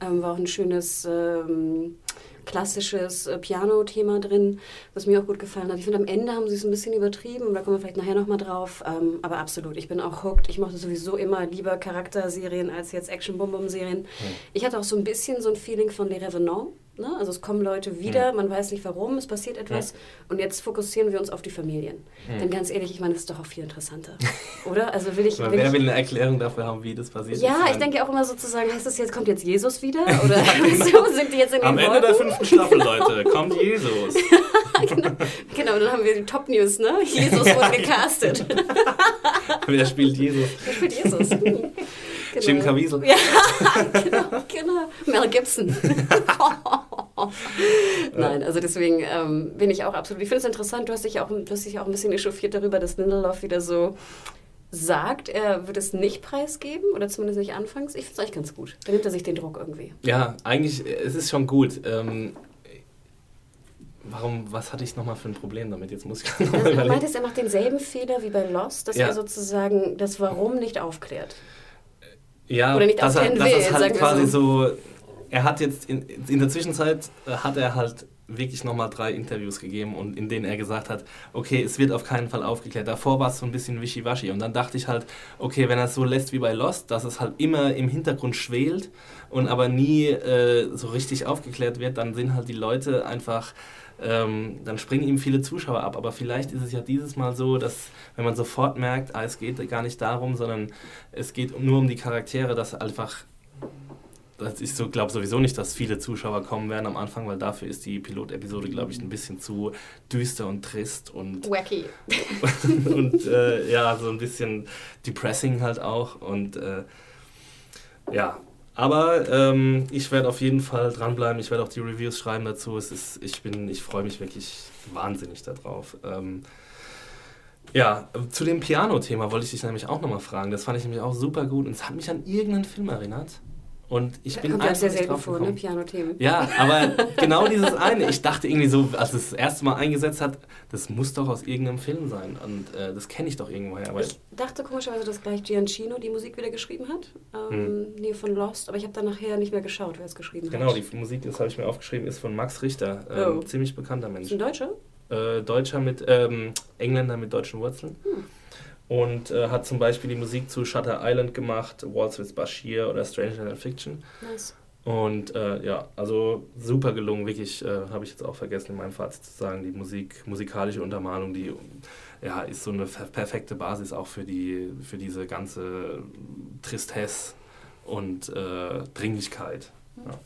Ähm, war auch ein schönes ähm, klassisches äh, Piano-Thema drin, was mir auch gut gefallen hat. Ich finde, am Ende haben sie es ein bisschen übertrieben, da kommen wir vielleicht nachher nochmal drauf, ähm, aber absolut, ich bin auch hooked. Ich mochte sowieso immer lieber Charakterserien als jetzt Action-Bum-Bum-Serien. Ich hatte auch so ein bisschen so ein Feeling von Les Revenants, Ne? Also es kommen Leute wieder, mhm. man weiß nicht warum, es passiert etwas ja. und jetzt fokussieren wir uns auf die Familien. Mhm. Denn ganz ehrlich, ich meine, das ist doch auch viel interessanter, oder? Also will ich... Will wer ich, will eine Erklärung dafür haben, wie das passiert ja, ist? Ja, ich denke auch immer sozusagen, heißt das jetzt, kommt jetzt Jesus wieder? Oder so, sind die jetzt in den Am Ende Wolken? der fünften Staffel, Leute, kommt Jesus. genau. genau, dann haben wir die Top-News, ne? Jesus wurde gecastet. wer spielt Jesus? Wer spielt Jesus? Hm. Genau. Jim Caviezel. Ja, genau, genau. Mel Gibson. Nein, also deswegen ähm, bin ich auch absolut. Ich finde es interessant, du hast, dich auch, du hast dich auch ein bisschen echauffiert darüber, dass Lindelof wieder so sagt, er würde es nicht preisgeben oder zumindest nicht anfangs. Ich finde es eigentlich ganz gut. Da nimmt er sich den Druck irgendwie. Ja, eigentlich, es ist schon gut. Ähm, warum, was hatte ich nochmal für ein Problem damit? Jetzt muss ich nochmal also, überlegen. Du meintest, er macht denselben Fehler wie bei Lost, dass ja. er sozusagen das Warum nicht aufklärt. Ja, Oder nicht dass er, will, dass es halt quasi so. so. Er hat jetzt in, in der Zwischenzeit äh, hat er halt wirklich nochmal drei Interviews gegeben und in denen er gesagt hat, okay, es wird auf keinen Fall aufgeklärt. Davor war es so ein bisschen wischiwaschi und dann dachte ich halt, okay, wenn er es so lässt wie bei Lost, dass es halt immer im Hintergrund schwelt und aber nie äh, so richtig aufgeklärt wird, dann sind halt die Leute einfach ähm, dann springen ihm viele Zuschauer ab. Aber vielleicht ist es ja dieses Mal so, dass wenn man sofort merkt, ah, es geht gar nicht darum, sondern es geht nur um die Charaktere, dass einfach ich so, glaube sowieso nicht, dass viele Zuschauer kommen werden am Anfang, weil dafür ist die Pilotepisode, glaube ich, ein bisschen zu düster und trist und wacky und äh, ja, so ein bisschen depressing halt auch und äh, ja, aber ähm, ich werde auf jeden Fall dranbleiben. Ich werde auch die Reviews schreiben dazu. Es ist, ich ich freue mich wirklich wahnsinnig darauf. Ähm, ja, zu dem Piano-Thema wollte ich dich nämlich auch nochmal fragen. Das fand ich nämlich auch super gut und es hat mich an irgendeinen Film erinnert. Und ich bin Kommt ja sehr selten vor, ne? Piano-Themen. Ja, aber genau dieses eine. Ich dachte irgendwie so, als es das erste Mal eingesetzt hat, das muss doch aus irgendeinem Film sein. Und äh, das kenne ich doch irgendwoher. Aber ich dachte komischerweise, dass gleich Giancino die Musik wieder geschrieben hat. Ähm, hm. Nee, von Lost. Aber ich habe dann nachher nicht mehr geschaut, wer es geschrieben genau, hat. Genau, die Musik, das habe ich mir aufgeschrieben, ist von Max Richter. Ähm, oh. Ziemlich bekannter Mensch. Ist ein Deutscher? Äh, Deutscher mit, ähm, Engländer mit deutschen Wurzeln. Hm und äh, hat zum Beispiel die Musik zu Shutter Island gemacht, Waltz with Bashir oder Stranger Than Fiction. Nice. Und äh, ja, also super gelungen, wirklich, äh, habe ich jetzt auch vergessen in meinem Fazit zu sagen, die Musik, musikalische Untermalung, die ja, ist so eine perfekte Basis auch für, die, für diese ganze Tristesse und äh, Dringlichkeit. Ja.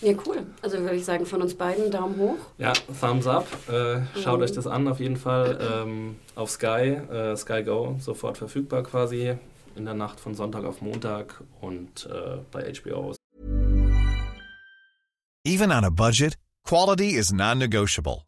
Ja, cool. Also würde ich sagen, von uns beiden Daumen hoch. Ja, Thumbs up. Äh, schaut mhm. euch das an auf jeden Fall. Ähm, auf Sky, äh, Sky Go, sofort verfügbar quasi. In der Nacht von Sonntag auf Montag und äh, bei HBO. Even on a budget, quality is non-negotiable.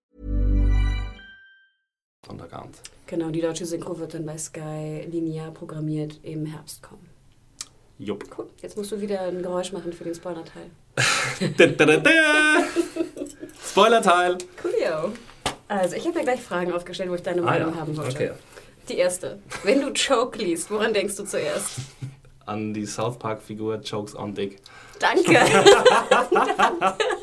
Sonntagabend. Genau, die deutsche Synchro wird dann bei Sky linear programmiert im Herbst kommen. Jupp. Cool. Jetzt musst du wieder ein Geräusch machen für den Spoiler-Teil. Spoiler-Teil. Coolio. Also, ich habe mir gleich Fragen aufgestellt, wo ich deine Meinung ah, ja. haben wollte. Okay. Die erste. Wenn du Choke liest, woran denkst du zuerst? An die South Park-Figur Chokes on Dick. Danke.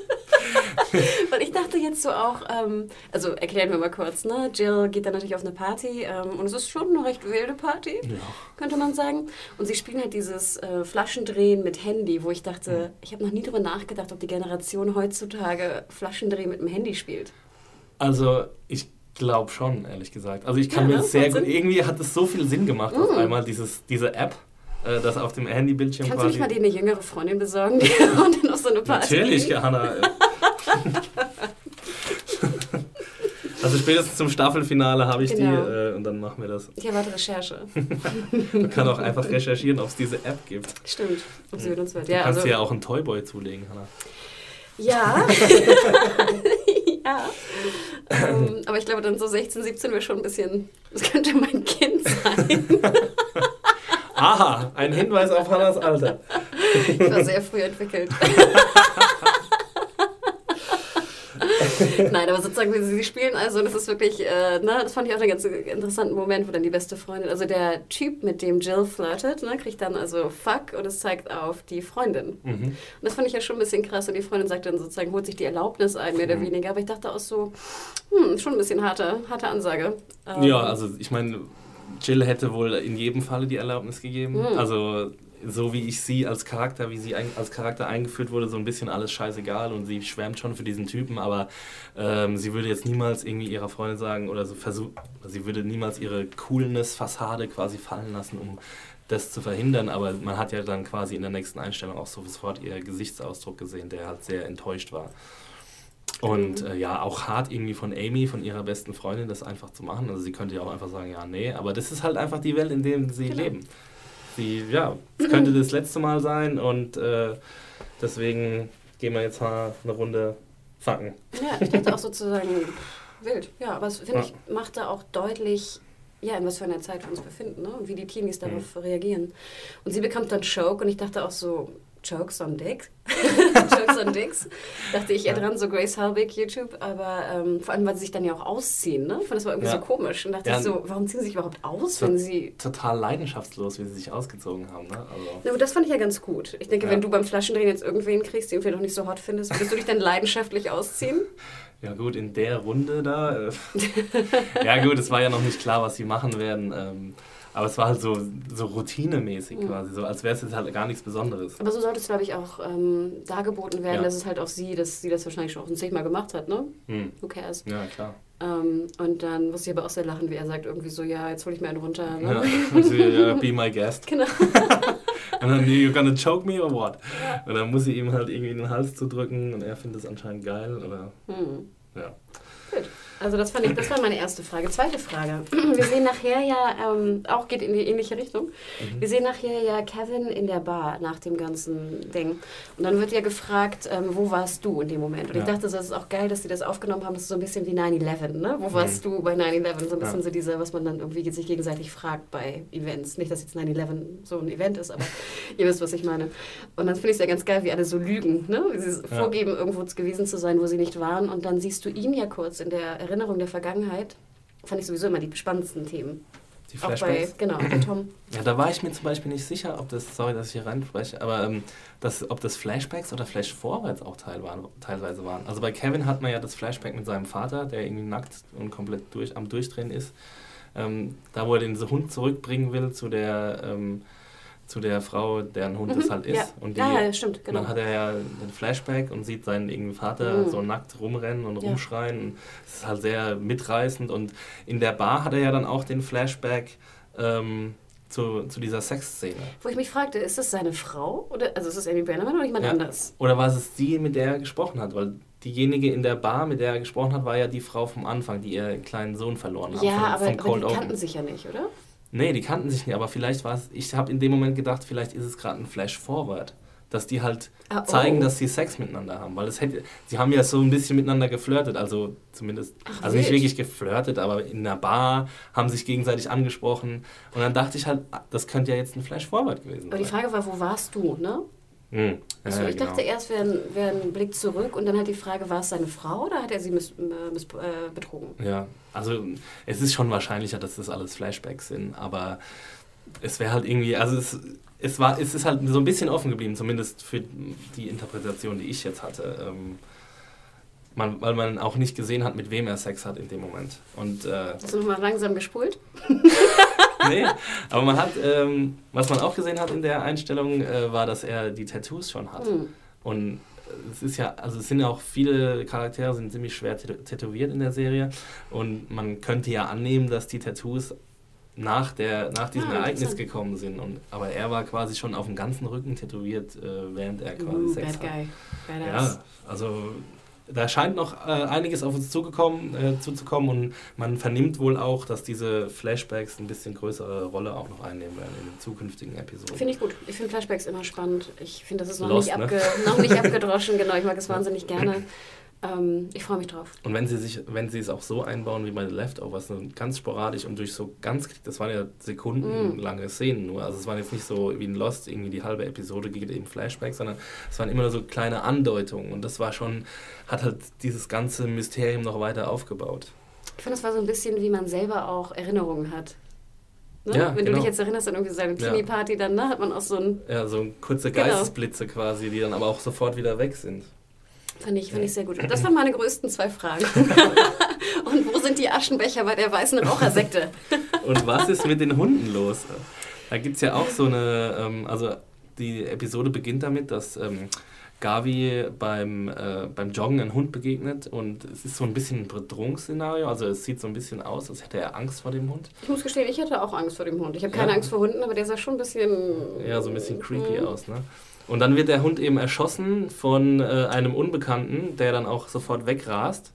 Weil ich dachte jetzt so auch, ähm, also erklären wir mal kurz, ne? Jill geht dann natürlich auf eine Party ähm, und es ist schon eine recht wilde Party, ja. könnte man sagen. Und sie spielen halt dieses äh, Flaschendrehen mit Handy, wo ich dachte, mhm. ich habe noch nie darüber nachgedacht, ob die Generation heutzutage Flaschendrehen mit dem Handy spielt. Also ich glaube schon, ehrlich gesagt. Also ich kann ja, mir sehr gut, irgendwie hat es so viel Sinn gemacht mhm. auf einmal, dieses, diese App äh, das auf dem Handybildschirm Kannst quasi. Kannst du nicht mal dir eine jüngere Freundin besorgen und dann auf so eine Party Natürlich, Hanna. Also spätestens zum Staffelfinale habe ich genau. die äh, und dann machen wir das. Ich erwarte Recherche. Man kann auch einfach recherchieren, ob es diese App gibt. Stimmt, ob sie mit uns wird. Du ja, kannst also, dir ja auch einen Toyboy zulegen, Hanna. Ja. ja. ähm, aber ich glaube, dann so 16, 17 wäre schon ein bisschen. Das könnte mein Kind sein. Aha, ein Hinweis auf Hannas Alter. Ich war sehr früh entwickelt. Nein, aber sozusagen, wie sie spielen, also das ist wirklich, äh, ne, das fand ich auch einen ganz interessanten Moment, wo dann die beste Freundin, also der Typ, mit dem Jill flirtet, ne, kriegt dann also Fuck und es zeigt auf die Freundin. Mhm. Und das fand ich ja schon ein bisschen krass und die Freundin sagt dann sozusagen, holt sich die Erlaubnis ein, mehr oder mhm. weniger, aber ich dachte auch so, hm, schon ein bisschen harte, harte Ansage. Ähm, ja, also ich meine, Jill hätte wohl in jedem Falle die Erlaubnis gegeben. Mhm. Also so wie ich sie als Charakter, wie sie als Charakter eingeführt wurde, so ein bisschen alles scheißegal und sie schwärmt schon für diesen Typen, aber ähm, sie würde jetzt niemals irgendwie ihrer Freundin sagen oder so versuchen, sie würde niemals ihre Coolness-Fassade quasi fallen lassen, um das zu verhindern, aber man hat ja dann quasi in der nächsten Einstellung auch sofort ihr Gesichtsausdruck gesehen, der halt sehr enttäuscht war. Und äh, ja, auch hart irgendwie von Amy, von ihrer besten Freundin, das einfach zu machen. Also sie könnte ja auch einfach sagen, ja, nee, aber das ist halt einfach die Welt, in der sie genau. leben. Sie, ja, es könnte das letzte Mal sein und äh, deswegen gehen wir jetzt mal eine Runde facken. Ja, ich dachte auch sozusagen, wild. Ja, aber es, finde ja. ich, macht da auch deutlich, ja, in was für einer Zeit wir uns befinden ne? und wie die Teenies darauf mhm. reagieren. Und sie bekommt dann Choke und ich dachte auch so, Jokes on Dicks. Jokes on Dicks. Dachte ich eher dran, so Grace Helbig, YouTube. Aber ähm, vor allem, weil sie sich dann ja auch ausziehen. Ne? Ich fand das war irgendwie ja. so komisch. Und dachte ja, ich so, warum ziehen sie sich überhaupt aus, wenn sie... Total leidenschaftslos, wie sie sich ausgezogen haben. Ne? Also. Ja, aber das fand ich ja ganz gut. Ich denke, wenn du beim Flaschendrehen jetzt irgendwen kriegst, den du noch nicht so hot findest, würdest du dich dann leidenschaftlich ausziehen? Ja gut, in der Runde da. Äh, ja gut, es war ja noch nicht klar, was sie machen werden. Ähm, aber es war halt so, so routinemäßig mhm. quasi, so als wäre es jetzt halt gar nichts Besonderes. Aber so sollte es, glaube ich, auch ähm, dargeboten werden, ja. dass es halt auch sie, dass sie das wahrscheinlich schon offensichtlich mal gemacht hat, ne? Mhm. Who cares? Ja, klar. Ähm, und dann muss ich aber auch sehr lachen, wie er sagt, irgendwie so, ja, jetzt hole ich mir einen runter. Ne? Ja, also, ja, be my guest. Genau. und dann, you're gonna choke me or what? Ja. Und dann muss sie ihm halt irgendwie in den Hals zu drücken und er findet es anscheinend geil, oder? Mhm. Ja. Also das fand ich, das war meine erste Frage. Zweite Frage. Wir sehen nachher ja, ähm, auch geht in die ähnliche Richtung. Mhm. Wir sehen nachher ja Kevin in der Bar nach dem ganzen Ding. Und dann wird ja gefragt, ähm, wo warst du in dem Moment? Und ja. ich dachte, das ist auch geil, dass sie das aufgenommen haben. Das ist so ein bisschen wie 9-11, ne? Wo mhm. warst du bei 9-11? So ein bisschen ja. so diese, was man dann irgendwie sich gegenseitig fragt bei Events. Nicht, dass jetzt 9-11 so ein Event ist, aber ihr wisst, was ich meine. Und dann finde ich es ja ganz geil, wie alle so lügen, ne? Wie sie ja. vorgeben, irgendwo gewesen zu sein, wo sie nicht waren. Und dann siehst du ihn ja kurz in der Erinnerung der Vergangenheit, fand ich sowieso immer die spannendsten Themen. Die Flashbacks? Bei, genau, bei Tom. Ja, da war ich mir zum Beispiel nicht sicher, ob das, sorry, dass ich hier reinspreche, aber ähm, das, ob das Flashbacks oder Flash-Forwards auch teil waren, teilweise waren. Also bei Kevin hat man ja das Flashback mit seinem Vater, der irgendwie nackt und komplett durch, am Durchdrehen ist. Ähm, da, wo er den Hund zurückbringen will zu der ähm, zu der Frau, deren Hund mhm, das halt ist. Ja. Und die, ja, stimmt, genau. dann hat er ja einen Flashback und sieht seinen irgendwie Vater mhm. so nackt rumrennen und ja. rumschreien. Es ist halt sehr mitreißend. Und in der Bar hat er ja dann auch den Flashback ähm, zu, zu dieser Sexszene. Wo ich mich fragte, ist das seine Frau? Oder, also ist das Amy Brenneman oder jemand ja. anders? Oder war es die, mit der er gesprochen hat? Weil diejenige in der Bar, mit der er gesprochen hat, war ja die Frau vom Anfang, die ihren kleinen Sohn verloren hat. Ja, von, aber, aber die kannten sich ja nicht, oder? Nee, die kannten sich nicht, aber vielleicht war es, ich habe in dem Moment gedacht, vielleicht ist es gerade ein Flash-Forward. Dass die halt ah, oh. zeigen, dass sie Sex miteinander haben. Weil es hätte, sie haben ja so ein bisschen miteinander geflirtet, also zumindest, Ach, also nicht wirklich geflirtet, aber in einer Bar haben sich gegenseitig angesprochen. Und dann dachte ich halt, das könnte ja jetzt ein Flash-Forward gewesen sein. Aber die Frage war, wo warst du, ne? Hm. Ja, also ich genau. dachte erst, wäre ein, wär ein Blick zurück und dann halt die Frage, war es seine Frau oder hat er sie miss, äh, miss, äh, betrogen? Ja, also es ist schon wahrscheinlicher, dass das alles Flashbacks sind, aber es wäre halt irgendwie, also es, es, war, es ist halt so ein bisschen offen geblieben, zumindest für die Interpretation, die ich jetzt hatte. Ähm, man, weil man auch nicht gesehen hat, mit wem er Sex hat in dem Moment. Und, äh, Hast du nochmal langsam gespult? nee, aber man hat, ähm, was man auch gesehen hat in der Einstellung, äh, war, dass er die Tattoos schon hat. Mhm. Und es ist ja, also es sind ja auch viele Charaktere, sind ziemlich schwer tätowiert in der Serie. Und man könnte ja annehmen, dass die Tattoos nach, der, nach diesem ah, Ereignis gekommen sind. Und, aber er war quasi schon auf dem ganzen Rücken tätowiert, äh, während er quasi uh, Sex bad hat. Guy. Badass. Ja, also da scheint noch äh, einiges auf uns zugekommen, äh, zuzukommen und man vernimmt wohl auch, dass diese Flashbacks ein bisschen größere Rolle auch noch einnehmen werden in den zukünftigen Episoden. Finde ich gut. Ich finde Flashbacks immer spannend. Ich finde, das ist noch, Lost, nicht, ne? abge noch nicht abgedroschen. Genau, ich mag es wahnsinnig gerne. Ähm, ich freue mich drauf. Und wenn sie sich, wenn sie es auch so einbauen wie bei The Leftovers, ganz sporadisch und durch so ganz, das waren ja sekundenlange mm. Szenen nur, also es waren jetzt nicht so wie in Lost, irgendwie die halbe Episode geht eben Flashback, sondern es waren immer nur so kleine Andeutungen und das war schon, hat halt dieses ganze Mysterium noch weiter aufgebaut. Ich finde, es war so ein bisschen, wie man selber auch Erinnerungen hat. Ne? Ja, Wenn genau. du dich jetzt erinnerst an irgendwie so eine Teenie-Party, dann ne, hat man auch so ein... Ja, so kurze genau. Geistesblitze genau. quasi, die dann aber auch sofort wieder weg sind. Fand ich, fand ich sehr gut. Das waren meine größten zwei Fragen. Und wo sind die Aschenbecher bei der weißen Rauchersekte? Und was ist mit den Hunden los? Da gibt es ja auch so eine, ähm, also die Episode beginnt damit, dass ähm, Gavi beim, äh, beim Joggen einen Hund begegnet und es ist so ein bisschen ein Bedrohungsszenario. Also es sieht so ein bisschen aus, als hätte er Angst vor dem Hund. Ich muss gestehen, ich hatte auch Angst vor dem Hund. Ich habe keine ja. Angst vor Hunden, aber der sah schon ein bisschen... Ja, so ein bisschen creepy mhm. aus, ne? Und dann wird der Hund eben erschossen von äh, einem Unbekannten, der dann auch sofort wegrast.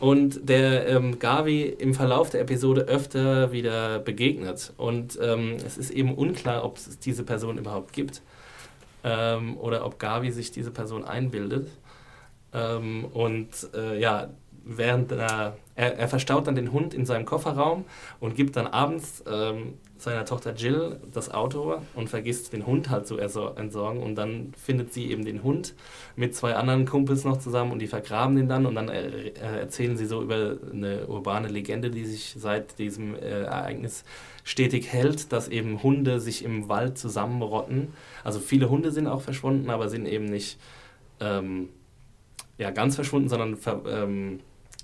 Und der ähm, Gavi im Verlauf der Episode öfter wieder begegnet. Und ähm, es ist eben unklar, ob es diese Person überhaupt gibt. Ähm, oder ob Gavi sich diese Person einbildet. Ähm, und äh, ja, während er, er, er, verstaut dann den Hund in seinem Kofferraum und gibt dann abends ähm, seiner Tochter Jill das Auto und vergisst den Hund halt zu entsorgen und dann findet sie eben den Hund mit zwei anderen Kumpels noch zusammen und die vergraben den dann und dann äh, erzählen sie so über eine urbane Legende, die sich seit diesem äh, Ereignis stetig hält, dass eben Hunde sich im Wald zusammenrotten. Also viele Hunde sind auch verschwunden, aber sind eben nicht ähm, ja, ganz verschwunden, sondern ver, ähm,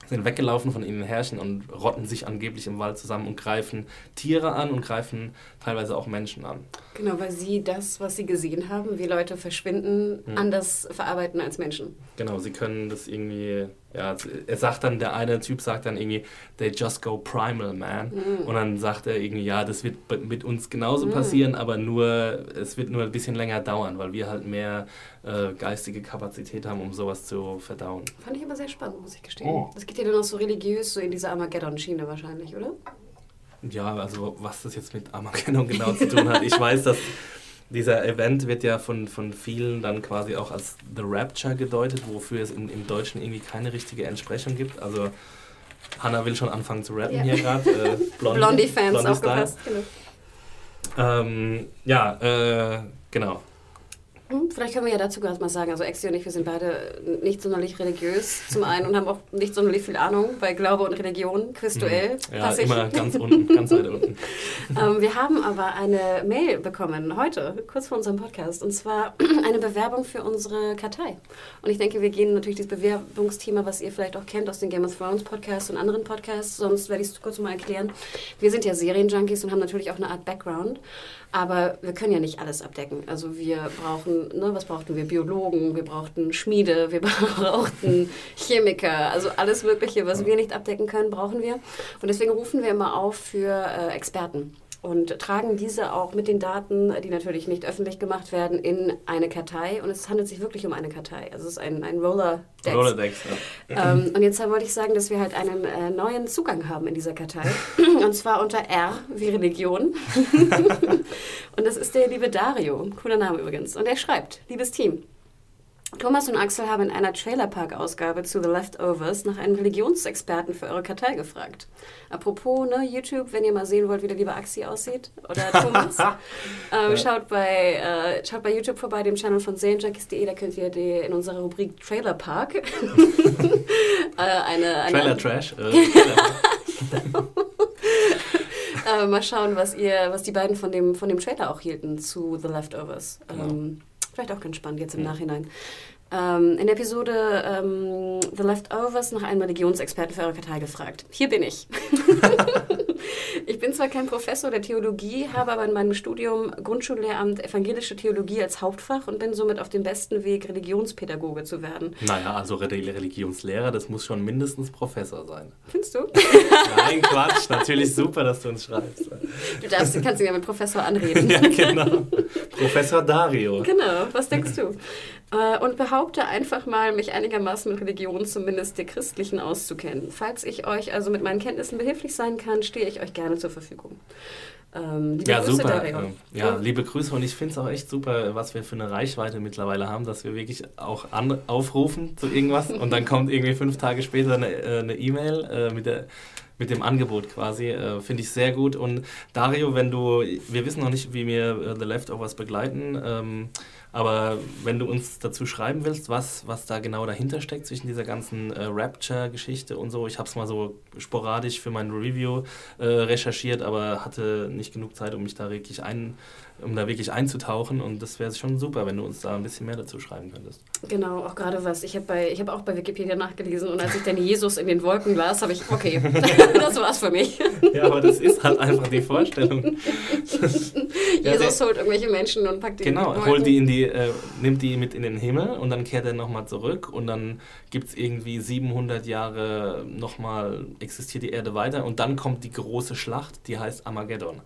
sind weggelaufen von ihnen Herrchen und rotten sich angeblich im Wald zusammen und greifen Tiere an und greifen teilweise auch Menschen an. Genau, weil sie das, was sie gesehen haben, wie Leute verschwinden, hm. anders verarbeiten als Menschen. Genau, sie können das irgendwie, ja, er sagt dann, der eine Typ sagt dann irgendwie, they just go primal, man. Mhm. Und dann sagt er irgendwie, ja, das wird mit uns genauso mhm. passieren, aber nur, es wird nur ein bisschen länger dauern, weil wir halt mehr äh, geistige Kapazität haben, um sowas zu verdauen. Fand ich aber sehr spannend, muss ich gestehen. Oh. Das geht ja dann auch so religiös, so in dieser Armageddon-Schiene wahrscheinlich, oder? Ja, also was das jetzt mit Armageddon genau zu tun hat, ich weiß, dass dieser Event wird ja von, von vielen dann quasi auch als The Rapture gedeutet, wofür es im, im Deutschen irgendwie keine richtige Entsprechung gibt. Also Hannah will schon anfangen zu rappen ja. hier gerade. Äh, Blondie-Fans Blondie aufgepasst, genau. Ähm, ja, äh, genau. Hm, vielleicht können wir ja dazu gerade mal sagen, also Exi und ich, wir sind beide nicht sonderlich religiös zum einen und haben auch nicht sonderlich viel Ahnung bei Glaube und Religion, quizduell. Mhm. Ja, immer ganz unten, ganz weit unten. ähm, wir haben aber eine Mail bekommen heute, kurz vor unserem Podcast, und zwar eine Bewerbung für unsere Kartei. Und ich denke, wir gehen natürlich dieses Bewerbungsthema, was ihr vielleicht auch kennt aus den Game of Thrones Podcasts und anderen Podcasts, sonst werde ich es kurz mal erklären. Wir sind ja Serienjunkies und haben natürlich auch eine Art Background. Aber wir können ja nicht alles abdecken. Also wir brauchen, ne, was brauchten wir? Biologen, wir brauchten Schmiede, wir brauchten Chemiker. Also alles Mögliche, was wir nicht abdecken können, brauchen wir. Und deswegen rufen wir immer auf für äh, Experten und tragen diese auch mit den Daten, die natürlich nicht öffentlich gemacht werden, in eine Kartei. Und es handelt sich wirklich um eine Kartei. Also es ist ein, ein Roller-Dex. Roller ja. ähm, und jetzt wollte ich sagen, dass wir halt einen äh, neuen Zugang haben in dieser Kartei. und zwar unter R wie Religion. und das ist der liebe Dario. Cooler Name übrigens. Und er schreibt, liebes Team, Thomas und Axel haben in einer Trailerpark-Ausgabe zu The Leftovers nach einem Religionsexperten für eure Kartei gefragt. Apropos, ne, YouTube, wenn ihr mal sehen wollt, wie der liebe Axi aussieht, oder Thomas, ähm, schaut, bei, äh, schaut bei YouTube vorbei, dem Channel von Serienjunkies.de, da könnt ihr die, in unserer Rubrik Trailerpark äh, eine, eine... Trailer Trash. Äh, äh, mal schauen, was, ihr, was die beiden von dem, von dem Trailer auch hielten zu The Leftovers. Genau. Ähm, Vielleicht auch ganz spannend jetzt im ja. Nachhinein. Ähm, in der Episode ähm, The Leftovers nach einem Religionsexperten für eure Kartei gefragt. Hier bin ich. ich bin zwar kein Professor der Theologie, habe aber in meinem Studium Grundschullehramt evangelische Theologie als Hauptfach und bin somit auf dem besten Weg, Religionspädagoge zu werden. Naja, also Religionslehrer, das muss schon mindestens Professor sein. Findest du? Nein, Quatsch. Natürlich super, dass du uns schreibst. Du darfst, kannst ihn ja mit Professor anreden. ja, genau. Professor Dario. Genau, was denkst du? Äh, und behaupte einfach mal, mich einigermaßen mit Religion, zumindest der christlichen, auszukennen. Falls ich euch also mit meinen Kenntnissen behilflich sein kann, stehe ich euch gerne zur Verfügung. Ähm, ja, Grüße, super. Ähm, ja, liebe Grüße und ich finde es auch echt super, was wir für eine Reichweite mittlerweile haben, dass wir wirklich auch an, aufrufen zu irgendwas und dann kommt irgendwie fünf Tage später eine äh, E-Mail äh, mit der mit dem Angebot quasi. Äh, Finde ich sehr gut. Und Dario, wenn du, wir wissen noch nicht, wie wir äh, The Leftovers begleiten. Ähm, aber wenn du uns dazu schreiben willst, was, was da genau dahinter steckt zwischen dieser ganzen äh, Rapture-Geschichte und so, ich habe es mal so sporadisch für mein Review äh, recherchiert, aber hatte nicht genug Zeit, um mich da wirklich ein, um da wirklich einzutauchen. Und das wäre schon super, wenn du uns da ein bisschen mehr dazu schreiben könntest. Genau, auch gerade was. Ich habe hab auch bei Wikipedia nachgelesen und als ich dann Jesus in den Wolken las, habe ich, okay, das war's für mich. ja, aber das ist halt einfach die Vorstellung. Jesus ja, holt irgendwelche Menschen und packt die genau, in die holt die in die, äh, nimmt die mit in den Himmel und dann kehrt er nochmal zurück und dann gibt es irgendwie 700 Jahre nochmal, existiert die Erde weiter und dann kommt die große Schlacht, die heißt Armageddon.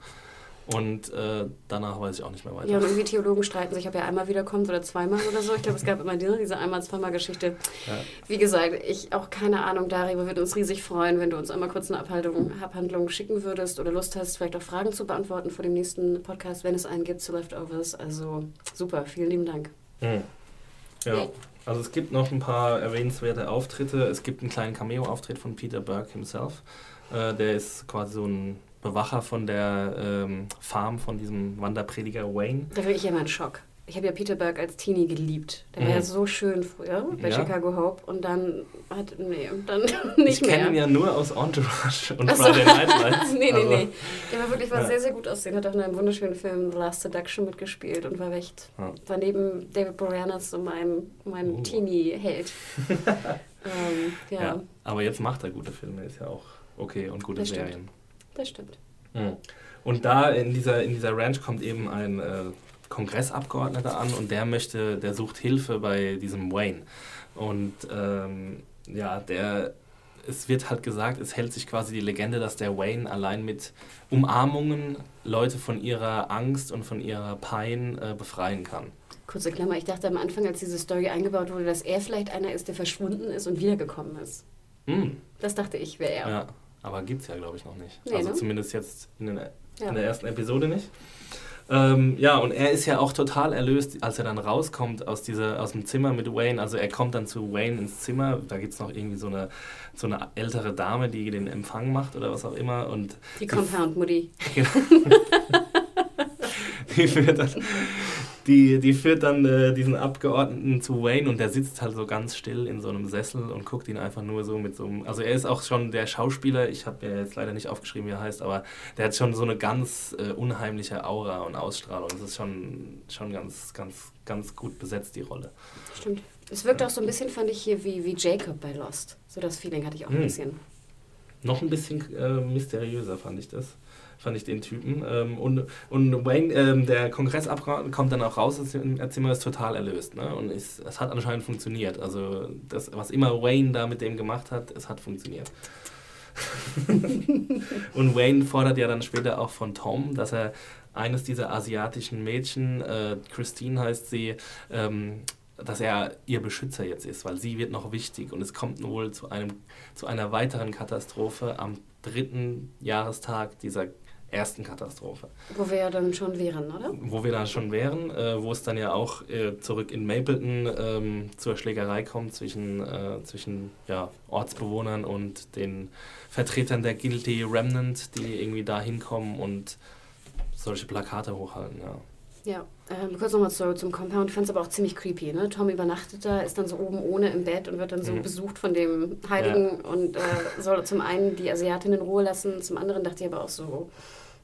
Und äh, danach weiß ich auch nicht mehr weiter. Ja, und irgendwie Theologen streiten sich, ob er einmal wiederkommt oder zweimal oder so. Ich glaube, es gab immer diese, diese Einmal-Zweimal-Geschichte. Ja. Wie gesagt, ich auch keine Ahnung, darüber würde uns riesig freuen, wenn du uns einmal kurz eine Abhandlung, Abhandlung schicken würdest oder Lust hast, vielleicht auch Fragen zu beantworten vor dem nächsten Podcast, wenn es einen gibt zu Leftovers. Also super, vielen lieben Dank. Mhm. Ja. Also es gibt noch ein paar erwähnenswerte Auftritte. Es gibt einen kleinen Cameo-Auftritt von Peter Burke himself. Äh, der ist quasi so ein Bewacher von der ähm, Farm von diesem Wanderprediger Wayne. Da bin ich immer in Schock. Ich habe ja Peter Berg als Teenie geliebt. Der mhm. war ja so schön früher bei ja. Chicago Hope und dann hat, nee, dann nicht ich mehr. Ich kenne ihn ja nur aus Entourage und so. Friday Night Lights. nee, nee, nee. Der war wirklich war ja. sehr, sehr gut aussehen. Hat auch in einem wunderschönen Film The Last Seduction mitgespielt und war echt, ja. war neben David Boreanaz so mein, mein oh. Teenie-Held. ähm, ja. ja. Aber jetzt macht er gute Filme, ist ja auch okay und gute das Serien. Stimmt. Das stimmt. Mhm. Und da in dieser, in dieser Ranch kommt eben ein äh, Kongressabgeordneter an und der möchte, der sucht Hilfe bei diesem Wayne. Und ähm, ja, der, es wird halt gesagt, es hält sich quasi die Legende, dass der Wayne allein mit Umarmungen Leute von ihrer Angst und von ihrer Pein äh, befreien kann. Kurze Klammer, ich dachte am Anfang, als diese Story eingebaut wurde, dass er vielleicht einer ist, der verschwunden ist und wiedergekommen ist. Mm. Das dachte ich, wäre er. Ja, aber gibt es ja, glaube ich, noch nicht. Nee, also ne? zumindest jetzt in, den, ja. in der ersten Episode nicht. Ähm, ja, und er ist ja auch total erlöst, als er dann rauskommt aus, dieser, aus dem Zimmer mit Wayne. Also er kommt dann zu Wayne ins Zimmer, da gibt es noch irgendwie so eine, so eine ältere Dame, die den Empfang macht oder was auch immer. Und die Compound-Mutti. Genau. die führt dann, die, die führt dann äh, diesen Abgeordneten zu Wayne und der sitzt halt so ganz still in so einem Sessel und guckt ihn einfach nur so mit so einem. Also er ist auch schon der Schauspieler, ich habe mir jetzt leider nicht aufgeschrieben, wie er heißt, aber der hat schon so eine ganz äh, unheimliche Aura und Ausstrahlung. Das ist schon, schon ganz, ganz, ganz gut besetzt, die Rolle. Stimmt. Es wirkt auch so ein bisschen, fand ich hier, wie, wie Jacob bei Lost. So das Feeling hatte ich auch ein hm. bisschen. Noch ein bisschen äh, mysteriöser fand ich das fand ich den Typen. Ähm, und, und Wayne, ähm, der Kongressabgeordnete, kommt dann auch raus aus dem Zimmer, ist total erlöst. Ne? Und es, es hat anscheinend funktioniert. Also das, was immer Wayne da mit dem gemacht hat, es hat funktioniert. und Wayne fordert ja dann später auch von Tom, dass er eines dieser asiatischen Mädchen, äh, Christine heißt sie, ähm, dass er ihr Beschützer jetzt ist, weil sie wird noch wichtig und es kommt wohl zu, einem, zu einer weiteren Katastrophe am dritten Jahrestag dieser ersten Katastrophe. Wo wir ja dann schon wären, oder? Wo wir dann schon wären, äh, wo es dann ja auch äh, zurück in Mapleton ähm, zur Schlägerei kommt zwischen, äh, zwischen ja, Ortsbewohnern und den Vertretern der Guilty Remnant, die irgendwie da hinkommen und solche Plakate hochhalten, ja. Ja, ähm, kurz nochmal zu, zum Compound. Ich fand es aber auch ziemlich creepy. Ne? Tom übernachtet da, ist dann so oben ohne im Bett und wird dann so mhm. besucht von dem Heiligen ja. und äh, soll zum einen die Asiatin in Ruhe lassen, zum anderen dachte ich aber auch so,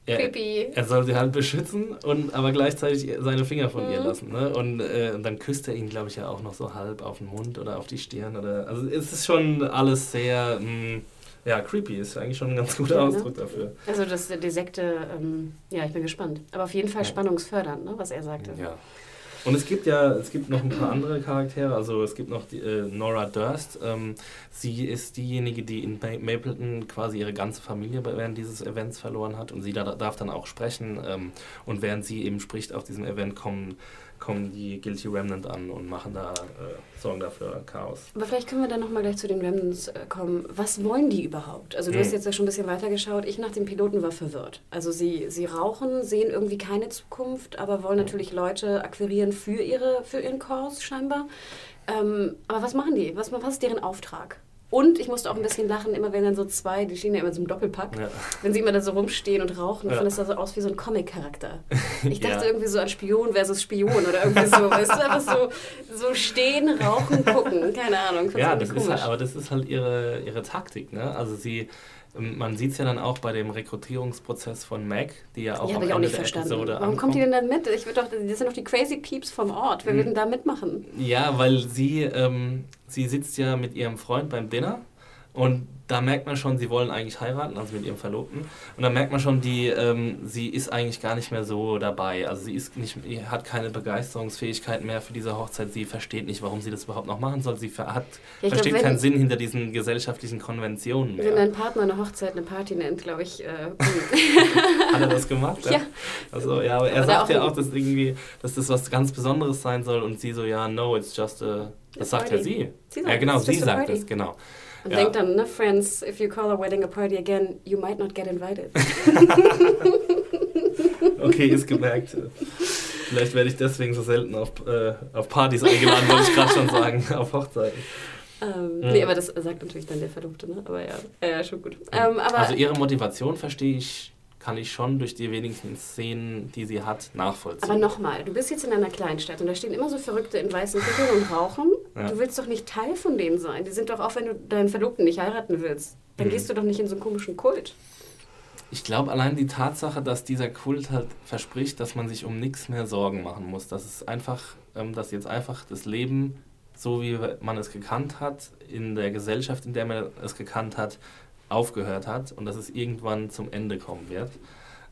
Creepy. Er, soll sie halt beschützen und aber gleichzeitig seine Finger von mhm. ihr lassen. Ne? Und, äh, und, dann küsst er ihn, glaube ich, ja auch noch so halb auf den Mund oder auf die Stirn. Oder, also es ist schon alles sehr, mh, mm, ja, creepy ist eigentlich schon ein ganz guter ja, ne? Ausdruck ne? dafür. Also das, die Sekte, ähm, ja, ich bin gespannt. Aber auf jeden Fall spannungsfördernd, ne, was er sagte. Ja. Und es gibt ja, es gibt noch ein paar andere Charaktere. Also es gibt noch die, äh, Nora Durst. Ähm, sie ist diejenige, die in Mapleton quasi ihre ganze Familie während dieses Events verloren hat. Und sie da, darf dann auch sprechen. Ähm, und während sie eben spricht auf diesem Event, kommen kommen die Guilty Remnant an und machen da, äh, sorgen dafür Chaos. Aber vielleicht können wir dann nochmal gleich zu den Remnants äh, kommen. Was wollen die überhaupt? Also du hm. hast jetzt ja schon ein bisschen weiter geschaut. Ich nach dem Piloten war verwirrt. Also sie, sie rauchen, sehen irgendwie keine Zukunft, aber wollen natürlich Leute akquirieren für, ihre, für ihren Kurs scheinbar. Ähm, aber was machen die? Was, was ist deren Auftrag? Und ich musste auch ein bisschen lachen, immer wenn dann so zwei, die stehen ja immer so im Doppelpack, ja. wenn sie immer da so rumstehen und rauchen, ja. fand es da so aus wie so ein Comic-Charakter. Ich dachte ja. irgendwie so an Spion versus Spion oder irgendwie so, weißt du, einfach so, so stehen, rauchen, gucken, keine Ahnung. Ja, das ist halt, aber das ist halt ihre, ihre Taktik, ne? Also sie, man sieht es ja dann auch bei dem Rekrutierungsprozess von Mac, die ja auch ja, am Ende auch nicht der verstanden. Episode Warum ankommt. kommt die denn dann mit? Ich doch, das sind doch die Crazy Peeps vom Ort. Wer hm. würden da mitmachen? Ja, weil sie, ähm, sie sitzt ja mit ihrem Freund beim Dinner und da merkt man schon, sie wollen eigentlich heiraten, also mit ihrem Verlobten. Und da merkt man schon, die, ähm, sie ist eigentlich gar nicht mehr so dabei. Also sie ist nicht, hat keine Begeisterungsfähigkeit mehr für diese Hochzeit. Sie versteht nicht, warum sie das überhaupt noch machen soll. Sie hat, ja, versteht glaub, keinen Sinn hinter diesen gesellschaftlichen Konventionen mehr. Wenn dein Partner eine Hochzeit eine Party nennt, glaube ich. Äh, hat er das gemacht? Ja. Also ja, aber er aber sagt ja auch, dass irgendwie, dass das was ganz Besonderes sein soll und sie so, ja, no, it's just a. Das sagt ja sie. sie sagt, ja, genau, sie sagt es, genau. Und ja. denkt dann, ne, Friends, if you call a wedding a party again, you might not get invited. okay, ist gemerkt. Vielleicht werde ich deswegen so selten auf, äh, auf Partys eingeladen, wollte ich gerade schon sagen, auf Hochzeiten. Ähm, ja. Nee, aber das sagt natürlich dann der Verlobte, ne? Aber ja, ja schon gut. Ähm, also ihre Motivation verstehe ich, kann ich schon durch die wenigen Szenen, die sie hat, nachvollziehen. Aber nochmal, du bist jetzt in einer Kleinstadt und da stehen immer so Verrückte in weißen Kitteln und rauchen. Ja. Du willst doch nicht Teil von denen sein. Die sind doch auch, wenn du deinen Verlobten nicht heiraten willst, dann mhm. gehst du doch nicht in so einen komischen Kult. Ich glaube, allein die Tatsache, dass dieser Kult halt verspricht, dass man sich um nichts mehr Sorgen machen muss, dass es einfach, ähm, dass jetzt einfach das Leben, so wie man es gekannt hat, in der Gesellschaft, in der man es gekannt hat, aufgehört hat und dass es irgendwann zum Ende kommen wird.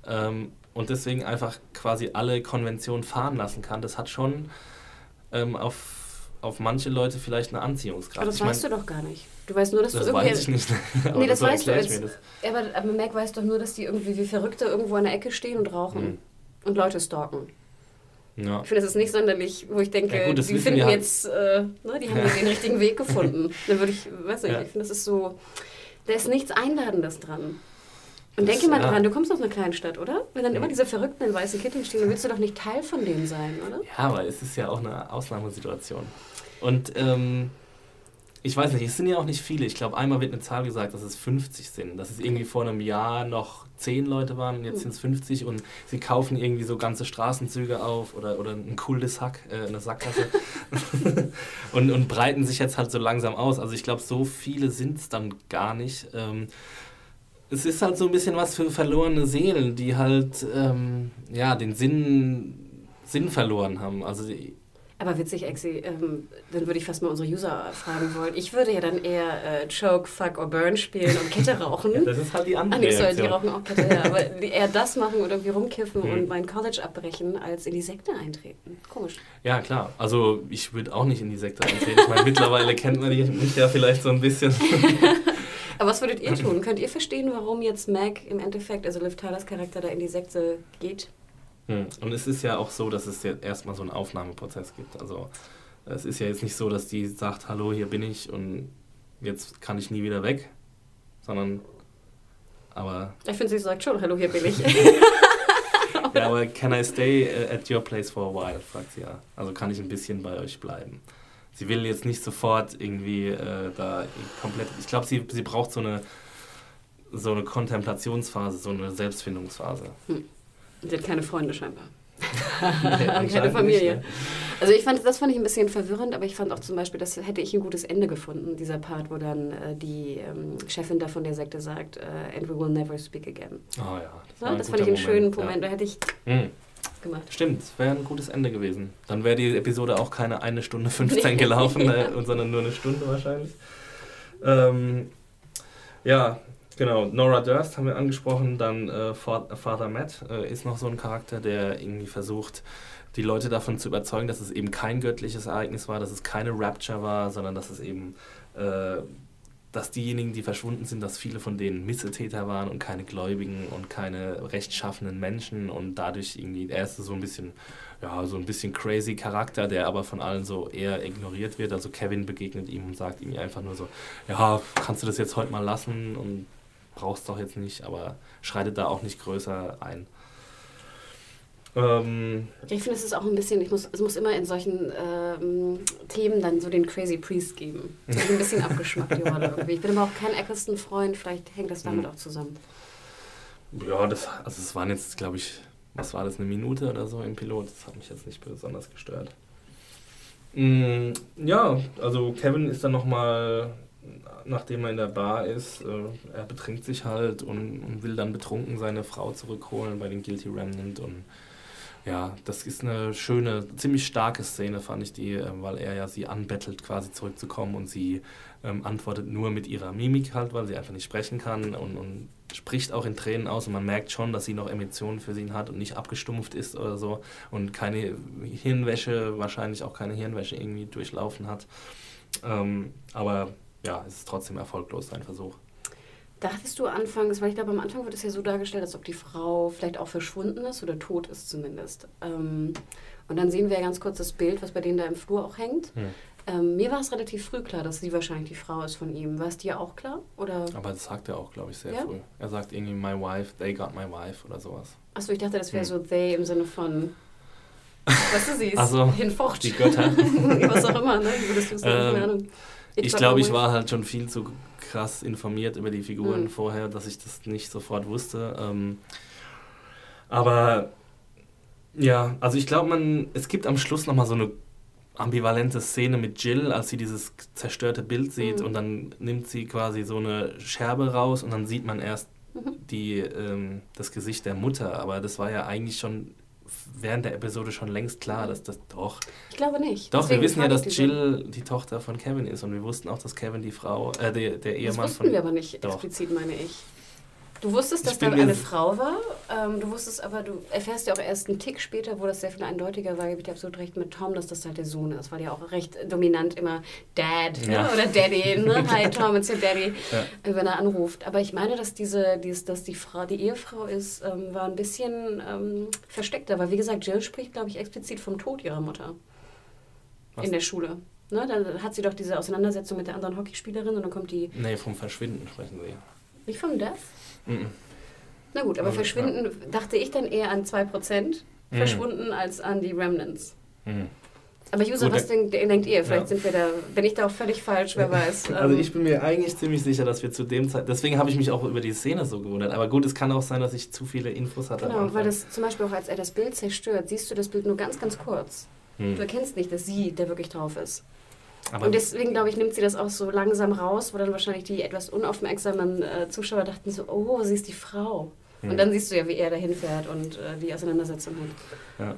Ähm, und deswegen einfach quasi alle Konventionen fahren lassen kann, das hat schon ähm, auf, auf manche Leute vielleicht eine Anziehungskraft. Aber das ich weißt mein, du doch gar nicht. Du weißt nur, dass das du irgendwie. Das weiß ich nicht. nee, das weißt du jetzt. Aber, aber Mac weiß doch nur, dass die irgendwie wie Verrückte irgendwo an der Ecke stehen und rauchen mhm. und Leute stalken. Ja. Ich finde, das ist nicht sonderlich, wo ich denke, ja, gut, die finden halt. jetzt, äh, ne, die haben ja. den richtigen Weg gefunden. Dann würde ich, weiß nicht, ich finde, das ist so, da ist nichts Einladendes dran. Und denke mal dran, du kommst aus einer kleinen Stadt, oder? Wenn dann immer diese Verrückten in weißen Kitteln stehen, dann willst du doch nicht Teil von denen sein, oder? Ja, aber es ist ja auch eine Ausnahmesituation. Und ähm, ich weiß nicht, es sind ja auch nicht viele. Ich glaube, einmal wird eine Zahl gesagt, dass es 50 sind. Dass es irgendwie vor einem Jahr noch 10 Leute waren und jetzt sind es 50 und sie kaufen irgendwie so ganze Straßenzüge auf oder, oder ein cooles Hack, äh, eine Sackgasse und, und breiten sich jetzt halt so langsam aus. Also ich glaube, so viele sind es dann gar nicht. Ähm, es ist halt so ein bisschen was für verlorene Seelen, die halt ähm, ja, den Sinn, Sinn verloren haben. Also aber witzig, Exi, ähm, dann würde ich fast mal unsere User fragen wollen. Ich würde ja dann eher äh, Choke, Fuck or Burn spielen und Kette rauchen. ja, das ist halt die andere Ach, nicht, so, die rauchen auch Kette, ja. Aber eher das machen oder irgendwie rumkiffen mhm. und mein College abbrechen, als in die Sekte eintreten. Komisch. Ja, klar. Also ich würde auch nicht in die Sekte eintreten. Ich meine, mittlerweile kennt man mich ja vielleicht so ein bisschen. Aber was würdet ihr tun? Könnt ihr verstehen, warum jetzt Mac im Endeffekt, also Liv Tylers Charakter, da in die Sekte geht? Hm. Und es ist ja auch so, dass es ja erstmal so einen Aufnahmeprozess gibt. Also es ist ja jetzt nicht so, dass die sagt, hallo, hier bin ich und jetzt kann ich nie wieder weg, sondern aber... Ich finde, sie sagt schon, hallo, hier bin ich. ja, aber can I stay uh, at your place for a while, fragt sie ja. Also kann ich ein bisschen bei euch bleiben. Sie will jetzt nicht sofort irgendwie äh, da komplett... Ich glaube, sie, sie braucht so eine, so eine Kontemplationsphase, so eine Selbstfindungsphase. Hm. Sie hat keine Freunde scheinbar. keine Familie. Nicht, ne? Also ich fand, das fand ich ein bisschen verwirrend, aber ich fand auch zum Beispiel, das hätte ich ein gutes Ende gefunden, dieser Part, wo dann äh, die ähm, Chefin da von der Sekte sagt, äh, and we will never speak again. Oh ja. Das, ja, das fand ich einen schönen Moment, ja. da hätte ich mhm. Gemacht. Stimmt, wäre ein gutes Ende gewesen. Dann wäre die Episode auch keine eine Stunde 15 gelaufen, ja. äh, sondern nur eine Stunde wahrscheinlich. Ähm, ja, Genau, Nora Durst haben wir angesprochen, dann äh, Father Matt äh, ist noch so ein Charakter, der irgendwie versucht, die Leute davon zu überzeugen, dass es eben kein göttliches Ereignis war, dass es keine Rapture war, sondern dass es eben, äh, dass diejenigen, die verschwunden sind, dass viele von denen Missetäter waren und keine Gläubigen und keine rechtschaffenen Menschen und dadurch irgendwie, er ist so ein bisschen, ja, so ein bisschen crazy Charakter, der aber von allen so eher ignoriert wird. Also Kevin begegnet ihm und sagt ihm einfach nur so, ja, kannst du das jetzt heute mal lassen und brauchst doch jetzt nicht, aber schreitet da auch nicht größer ein. Ähm, ich finde, es ist auch ein bisschen, ich muss, es muss immer in solchen ähm, Themen dann so den Crazy Priest geben. So ein bisschen abgeschmackt, die Rolle irgendwie. Ich bin aber auch kein Eccleston-Freund, vielleicht hängt das damit mhm. auch zusammen. Ja, das, also es waren jetzt, glaube ich, was war das, eine Minute oder so im Pilot. Das hat mich jetzt nicht besonders gestört. Mm, ja, also Kevin ist dann nochmal nachdem er in der Bar ist, äh, er betrinkt sich halt und, und, will dann betrunken seine Frau zurückholen bei den Guilty Remnant und ja, das ist eine schöne, ziemlich starke Szene, fand ich die, äh, weil er ja sie anbettelt, quasi zurückzukommen und sie ähm, antwortet nur mit ihrer Mimik halt, weil sie einfach nicht sprechen kann und, und spricht auch in Tränen aus und man merkt schon, dass sie noch Emotionen für ihn hat und nicht abgestumpft ist oder so und keine Hirnwäsche, wahrscheinlich auch keine Hirnwäsche irgendwie durchlaufen hat. Ähm, aber ja, es ist trotzdem erfolglos, sein Versuch. Dachtest du anfangs, weil ich glaube, am Anfang wird es ja so dargestellt, als ob die Frau vielleicht auch verschwunden ist oder tot ist zumindest. Ähm, und dann sehen wir ja ganz kurz das Bild, was bei denen da im Flur auch hängt. Hm. Ähm, mir war es relativ früh klar, dass sie wahrscheinlich die Frau ist von ihm. War es dir auch klar? Oder? Aber das sagt er auch, glaube ich, sehr ja? früh. Er sagt irgendwie, my wife, they got my wife oder sowas. Achso, ich dachte, das wäre hm. so they im Sinne von Was du siehst, also, hinfocht. Die Götter. Was auch immer, ne? Würdest du ähm, keine Ahnung. Ich glaube, ich war halt schon viel zu krass informiert über die Figuren mhm. vorher, dass ich das nicht sofort wusste. Ähm, aber ja, also ich glaube, man, es gibt am Schluss nochmal so eine ambivalente Szene mit Jill, als sie dieses zerstörte Bild sieht mhm. und dann nimmt sie quasi so eine Scherbe raus und dann sieht man erst mhm. die, ähm, das Gesicht der Mutter. Aber das war ja eigentlich schon während der Episode schon längst klar, dass das doch. Ich glaube nicht. Doch, Deswegen wir wissen ja, dass Jill die Tochter von Kevin ist und wir wussten auch, dass Kevin die Frau, äh, der, der Ehemann von. Das wussten wir aber nicht doch. explizit, meine ich. Du wusstest, dass da eine Frau war. Ähm, du wusstest aber, du erfährst ja auch erst einen Tick später, wo das sehr viel eindeutiger war, gebe ich dir absolut recht mit Tom, dass das halt der Sohn ist, weil ja auch recht dominant immer Dad ne? ja. ne? oder Daddy, ne? Hi Tom, it's your Daddy, ja. Wenn er anruft. Aber ich meine, dass diese, dies, dass die Frau, die Ehefrau ist, ähm, war ein bisschen ähm, versteckter, weil wie gesagt, Jill spricht, glaube ich, explizit vom Tod ihrer Mutter Was? in der Schule. Ne, dann hat sie doch diese Auseinandersetzung mit der anderen Hockeyspielerin und dann kommt die. Nee, vom Verschwinden sprechen sie. Nicht vom Death? Mhm. Na gut, aber also, verschwinden ja. dachte ich dann eher an 2% mhm. verschwunden als an die Remnants. Mhm. Aber User, was denkt, denkt, ihr? Vielleicht ja. sind wir da, bin ich da auch völlig falsch, wer weiß. Also ähm. ich bin mir eigentlich ziemlich sicher, dass wir zu dem Zeit, deswegen habe ich mich auch über die Szene so gewundert. Aber gut, es kann auch sein, dass ich zu viele Infos hatte. Genau, weil das zum Beispiel auch, als er das Bild zerstört, siehst du das Bild nur ganz, ganz kurz. Hm. Du erkennst nicht, dass sie der wirklich drauf ist. Aber und deswegen, glaube ich, nimmt sie das auch so langsam raus, wo dann wahrscheinlich die etwas unaufmerksamen äh, Zuschauer dachten so, oh, sie ist die Frau. Mhm. Und dann siehst du ja, wie er dahin fährt und äh, die Auseinandersetzung hat. Ja.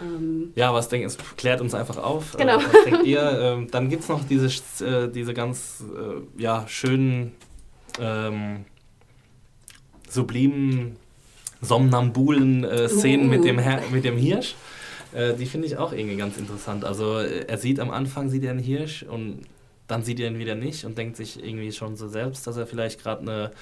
Ähm, ja, was denkt, es klärt uns einfach auf. Äh, genau. Äh, was denkt ihr? Ähm, dann gibt es noch diese, äh, diese ganz äh, ja, schönen, ähm, sublimen, somnambulen Szenen uh. mit, dem mit dem Hirsch. Äh, die finde ich auch irgendwie ganz interessant. Also äh, er sieht am Anfang, sieht er einen Hirsch und dann sieht er ihn wieder nicht und denkt sich irgendwie schon so selbst, dass er vielleicht gerade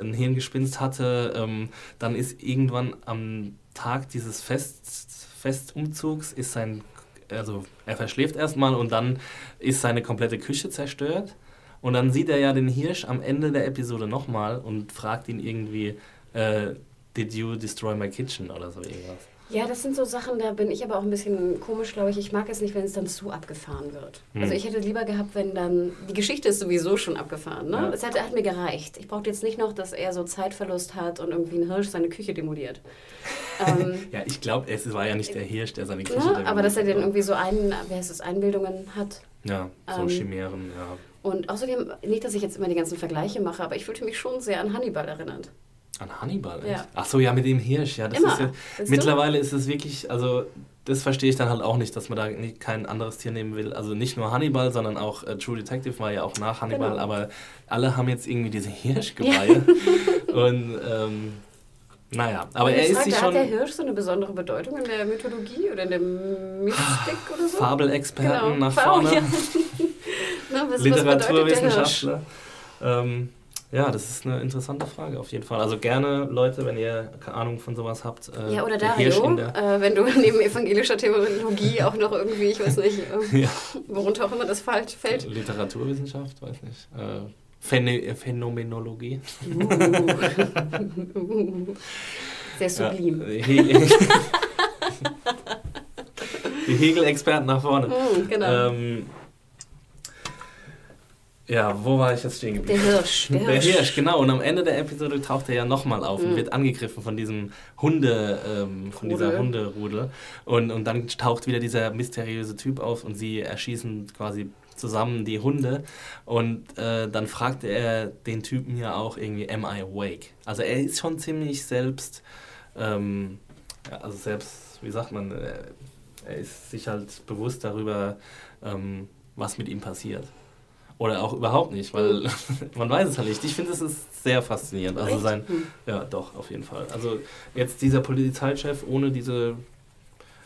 ein Hirngespinst hatte. Ähm, dann ist irgendwann am Tag dieses Fest, Festumzugs ist sein, also er verschläft erstmal und dann ist seine komplette Küche zerstört. Und dann sieht er ja den Hirsch am Ende der Episode nochmal und fragt ihn irgendwie, äh, Did you destroy my kitchen oder so irgendwas. Ja, das sind so Sachen, da bin ich aber auch ein bisschen komisch, glaube ich. Ich mag es nicht, wenn es dann zu abgefahren wird. Hm. Also ich hätte lieber gehabt, wenn dann, die Geschichte ist sowieso schon abgefahren, ne? Ja. Es hat, hat, mir gereicht. Ich brauchte jetzt nicht noch, dass er so Zeitverlust hat und irgendwie ein Hirsch seine Küche demoliert. ähm, ja, ich glaube, es war ja nicht der Hirsch, der seine Küche ne? demoliert. Aber dass er dann irgendwie so einen, wer heißt es, Einbildungen hat. Ja, so ähm, Chimären, ja. Und außerdem, nicht, dass ich jetzt immer die ganzen Vergleiche mache, aber ich fühlte mich schon sehr an Hannibal erinnert. An Hannibal, echt? Ja. Ach so, ja, mit dem Hirsch, ja. Das Immer. Ist ja mittlerweile du? ist es wirklich, also das verstehe ich dann halt auch nicht, dass man da nicht, kein anderes Tier nehmen will. Also nicht nur Hannibal, sondern auch äh, True Detective war ja auch nach Hannibal, genau. aber alle haben jetzt irgendwie diese Hirschgeweihe. Ja. Und ähm, naja, aber er ist sich schon... Hat der Hirsch so eine besondere Bedeutung in der Mythologie oder in der Mystik oder so? Fabelexperten genau. nach vorne. Oh, ja. Na, was, Literaturwissenschaftler. Was ähm, ja, das ist eine interessante Frage auf jeden Fall. Also gerne, Leute, wenn ihr keine Ahnung von sowas habt. Äh, ja, oder Dario, äh, wenn du neben evangelischer Theologie auch noch irgendwie, ich weiß nicht, äh, ja. worunter auch immer das falsch fällt. Literaturwissenschaft, weiß nicht. Äh, Phäne Phänomenologie. Uh. Sehr sublim. Ja, die Hegel-Experten nach vorne. Mm, genau. Ähm, ja, wo war ich jetzt stehen geblieben? Der Hirsch. Der, der Hirsch. genau. Und am Ende der Episode taucht er ja nochmal auf mhm. und wird angegriffen von diesem Hunde, ähm, von Rudel. dieser Hunderudel. Und, und dann taucht wieder dieser mysteriöse Typ auf und sie erschießen quasi zusammen die Hunde. Und äh, dann fragt er den Typen ja auch irgendwie, am I awake? Also er ist schon ziemlich selbst, ähm, ja, also selbst, wie sagt man, äh, er ist sich halt bewusst darüber, ähm, was mit ihm passiert. Oder auch überhaupt nicht, weil man weiß es halt nicht. Ich finde, es ist sehr faszinierend. Also sein, hm. ja, doch, auf jeden Fall. Also jetzt dieser Polizeichef ohne diese,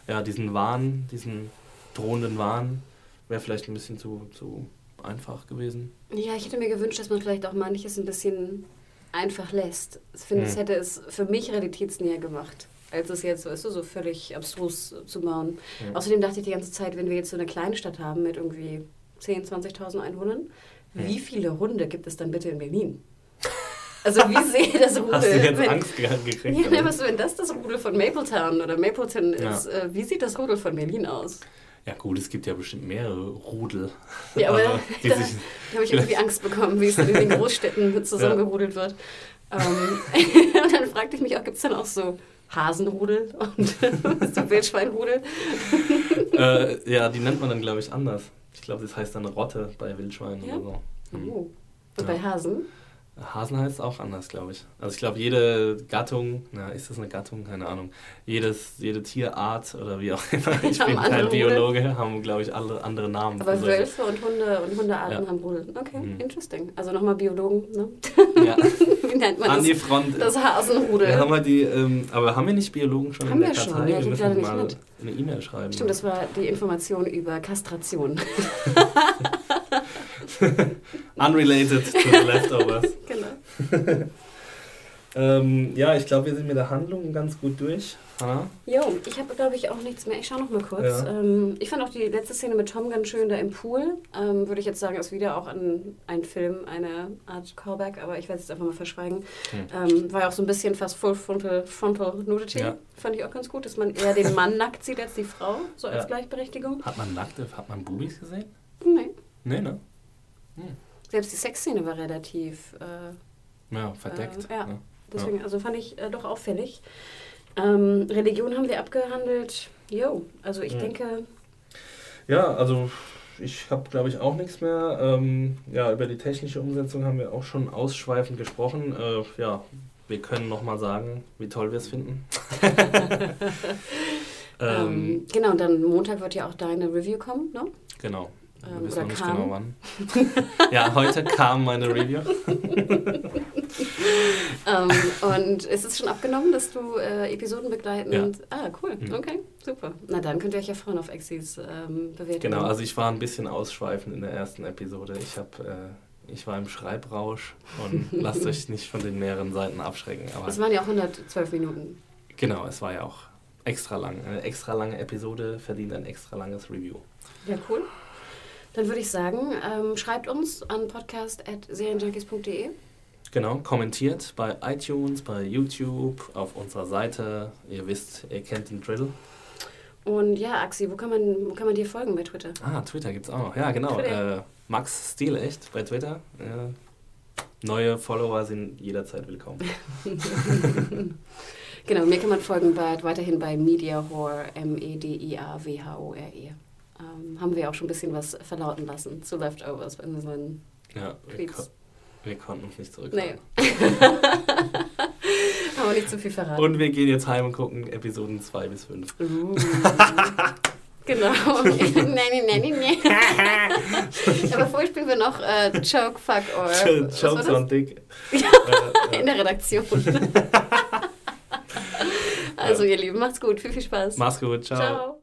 ja, diesen Wahn, diesen drohenden Wahn, wäre vielleicht ein bisschen zu, zu einfach gewesen. Ja, ich hätte mir gewünscht, dass man vielleicht auch manches ein bisschen einfach lässt. Ich finde, es hm. hätte es für mich realitätsnäher gemacht als es jetzt, weißt du, so völlig abstrus zu bauen. Ja. Außerdem dachte ich die ganze Zeit, wenn wir jetzt so eine kleine Stadt haben mit irgendwie 10.000, 20.000 Einwohnern. Wie viele Hunde gibt es dann bitte in Berlin? Also wie sehe das Rudel? Hast du jetzt wenn, Angst gekriegt? Ja, ne, was, wenn das das Rudel von Mapletown oder Mapleton ist, ja. äh, wie sieht das Rudel von Berlin aus? Ja gut, es gibt ja bestimmt mehrere Rudel. Ja, aber, aber da, da habe ich irgendwie Angst bekommen, wie es in den Großstädten zusammengerudelt ja. wird. Ähm, und dann fragte ich mich auch, gibt es dann auch so Hasenrudel und so Wildschweinrudel? äh, ja, die nennt man dann, glaube ich, anders. Ich glaube, das heißt dann Rotte bei Wildschweinen ja? oder so. Mhm. Oh. Und bei Hasen? Hasen heißt auch anders, glaube ich. Also ich glaube, jede Gattung, na, ist das eine Gattung? Keine Ahnung. Jedes, jede Tierart oder wie auch immer, ich bin kein Biologe, Rudel. haben, glaube ich, alle andere Namen. Aber Wölfe und Hunde und Hundearten ja. haben Rudel. Okay, mhm. interesting. Also nochmal Biologen, ne? Ja. wie nennt man An das? die Front. Das Hasenrudel. Ja, haben wir die, ähm, aber haben wir nicht Biologen schon haben in der wir Kartei? Schon. Ja, ich wir müssen mal eine E-Mail schreiben. Stimmt, das war die Information über Kastration. Unrelated to the Leftovers. genau. ähm, ja, ich glaube, wir sind mit der Handlung ganz gut durch. Jo, ich habe, glaube ich, auch nichts mehr. Ich schaue noch mal kurz. Ja. Ähm, ich fand auch die letzte Szene mit Tom ganz schön da im Pool. Ähm, Würde ich jetzt sagen, ist wieder auch ein, ein Film, eine Art Callback, aber ich werde es jetzt einfach mal verschweigen. Hm. Ähm, war ja auch so ein bisschen fast Full Frontal, frontal Nudity. Ja. Fand ich auch ganz gut, dass man eher den Mann nackt sieht als die Frau, so als ja. Gleichberechtigung. Hat man nackte, hat man Bubis gesehen? Nee. Nee, ne? Hm. Selbst die Sexszene war relativ. Äh, ja, verdeckt. Äh, ja. Deswegen, also fand ich äh, doch auffällig. Ähm, Religion haben wir abgehandelt. Jo, also ich ja. denke. Ja, also ich habe, glaube ich, auch nichts mehr. Ähm, ja, über die technische Umsetzung haben wir auch schon ausschweifend gesprochen. Äh, ja, wir können nochmal sagen, wie toll wir es finden. ähm, ähm, genau, und dann Montag wird ja auch deine Review kommen, ne? Genau. Wir ähm, wissen noch nicht kam. genau wann. ja, heute kam meine Review. ähm, und ist es schon abgenommen, dass du äh, Episoden begleiten? Ja. Ah, cool. Mhm. Okay, super. Na dann könnt ihr euch ja freuen auf Exis ähm, Bewertung. Genau, also ich war ein bisschen ausschweifend in der ersten Episode. Ich habe... Äh, ich war im Schreibrausch und lasst euch nicht von den mehreren Seiten abschrecken. Es waren ja auch 112 Minuten. Genau, es war ja auch extra lang. Eine extra lange Episode verdient ein extra langes Review. Ja, cool. Dann würde ich sagen, ähm, schreibt uns an podcast.serienjunkies.de. Genau, kommentiert bei iTunes, bei YouTube, auf unserer Seite. Ihr wisst, ihr kennt den Drill. Und ja, Axi, wo kann man, wo kann man dir folgen bei Twitter? Ah, Twitter gibt es auch noch. Ja, genau. Äh, Max Stil echt bei Twitter. Ja. Neue Follower sind jederzeit willkommen. genau, mir kann man folgen bei, weiterhin bei Mediahore, M-E-D-I-A-W-H-O-R-E ähm, haben wir auch schon ein bisschen was verlauten lassen zu Leftovers in unseren ja, Tweets. Wir, wir konnten uns nicht zurückhalten. Nee. haben wir nicht zu viel verraten. Und wir gehen jetzt heim und gucken Episoden 2 bis 5. Uh. Genau. nein, nein, nein, nein. Aber vorher spielen wir noch äh, Choke, Fuck or... Choke Dick. Ja, in der Redaktion. also ihr Lieben, macht's gut. Viel, viel Spaß. Macht's gut. Ciao. Ciao.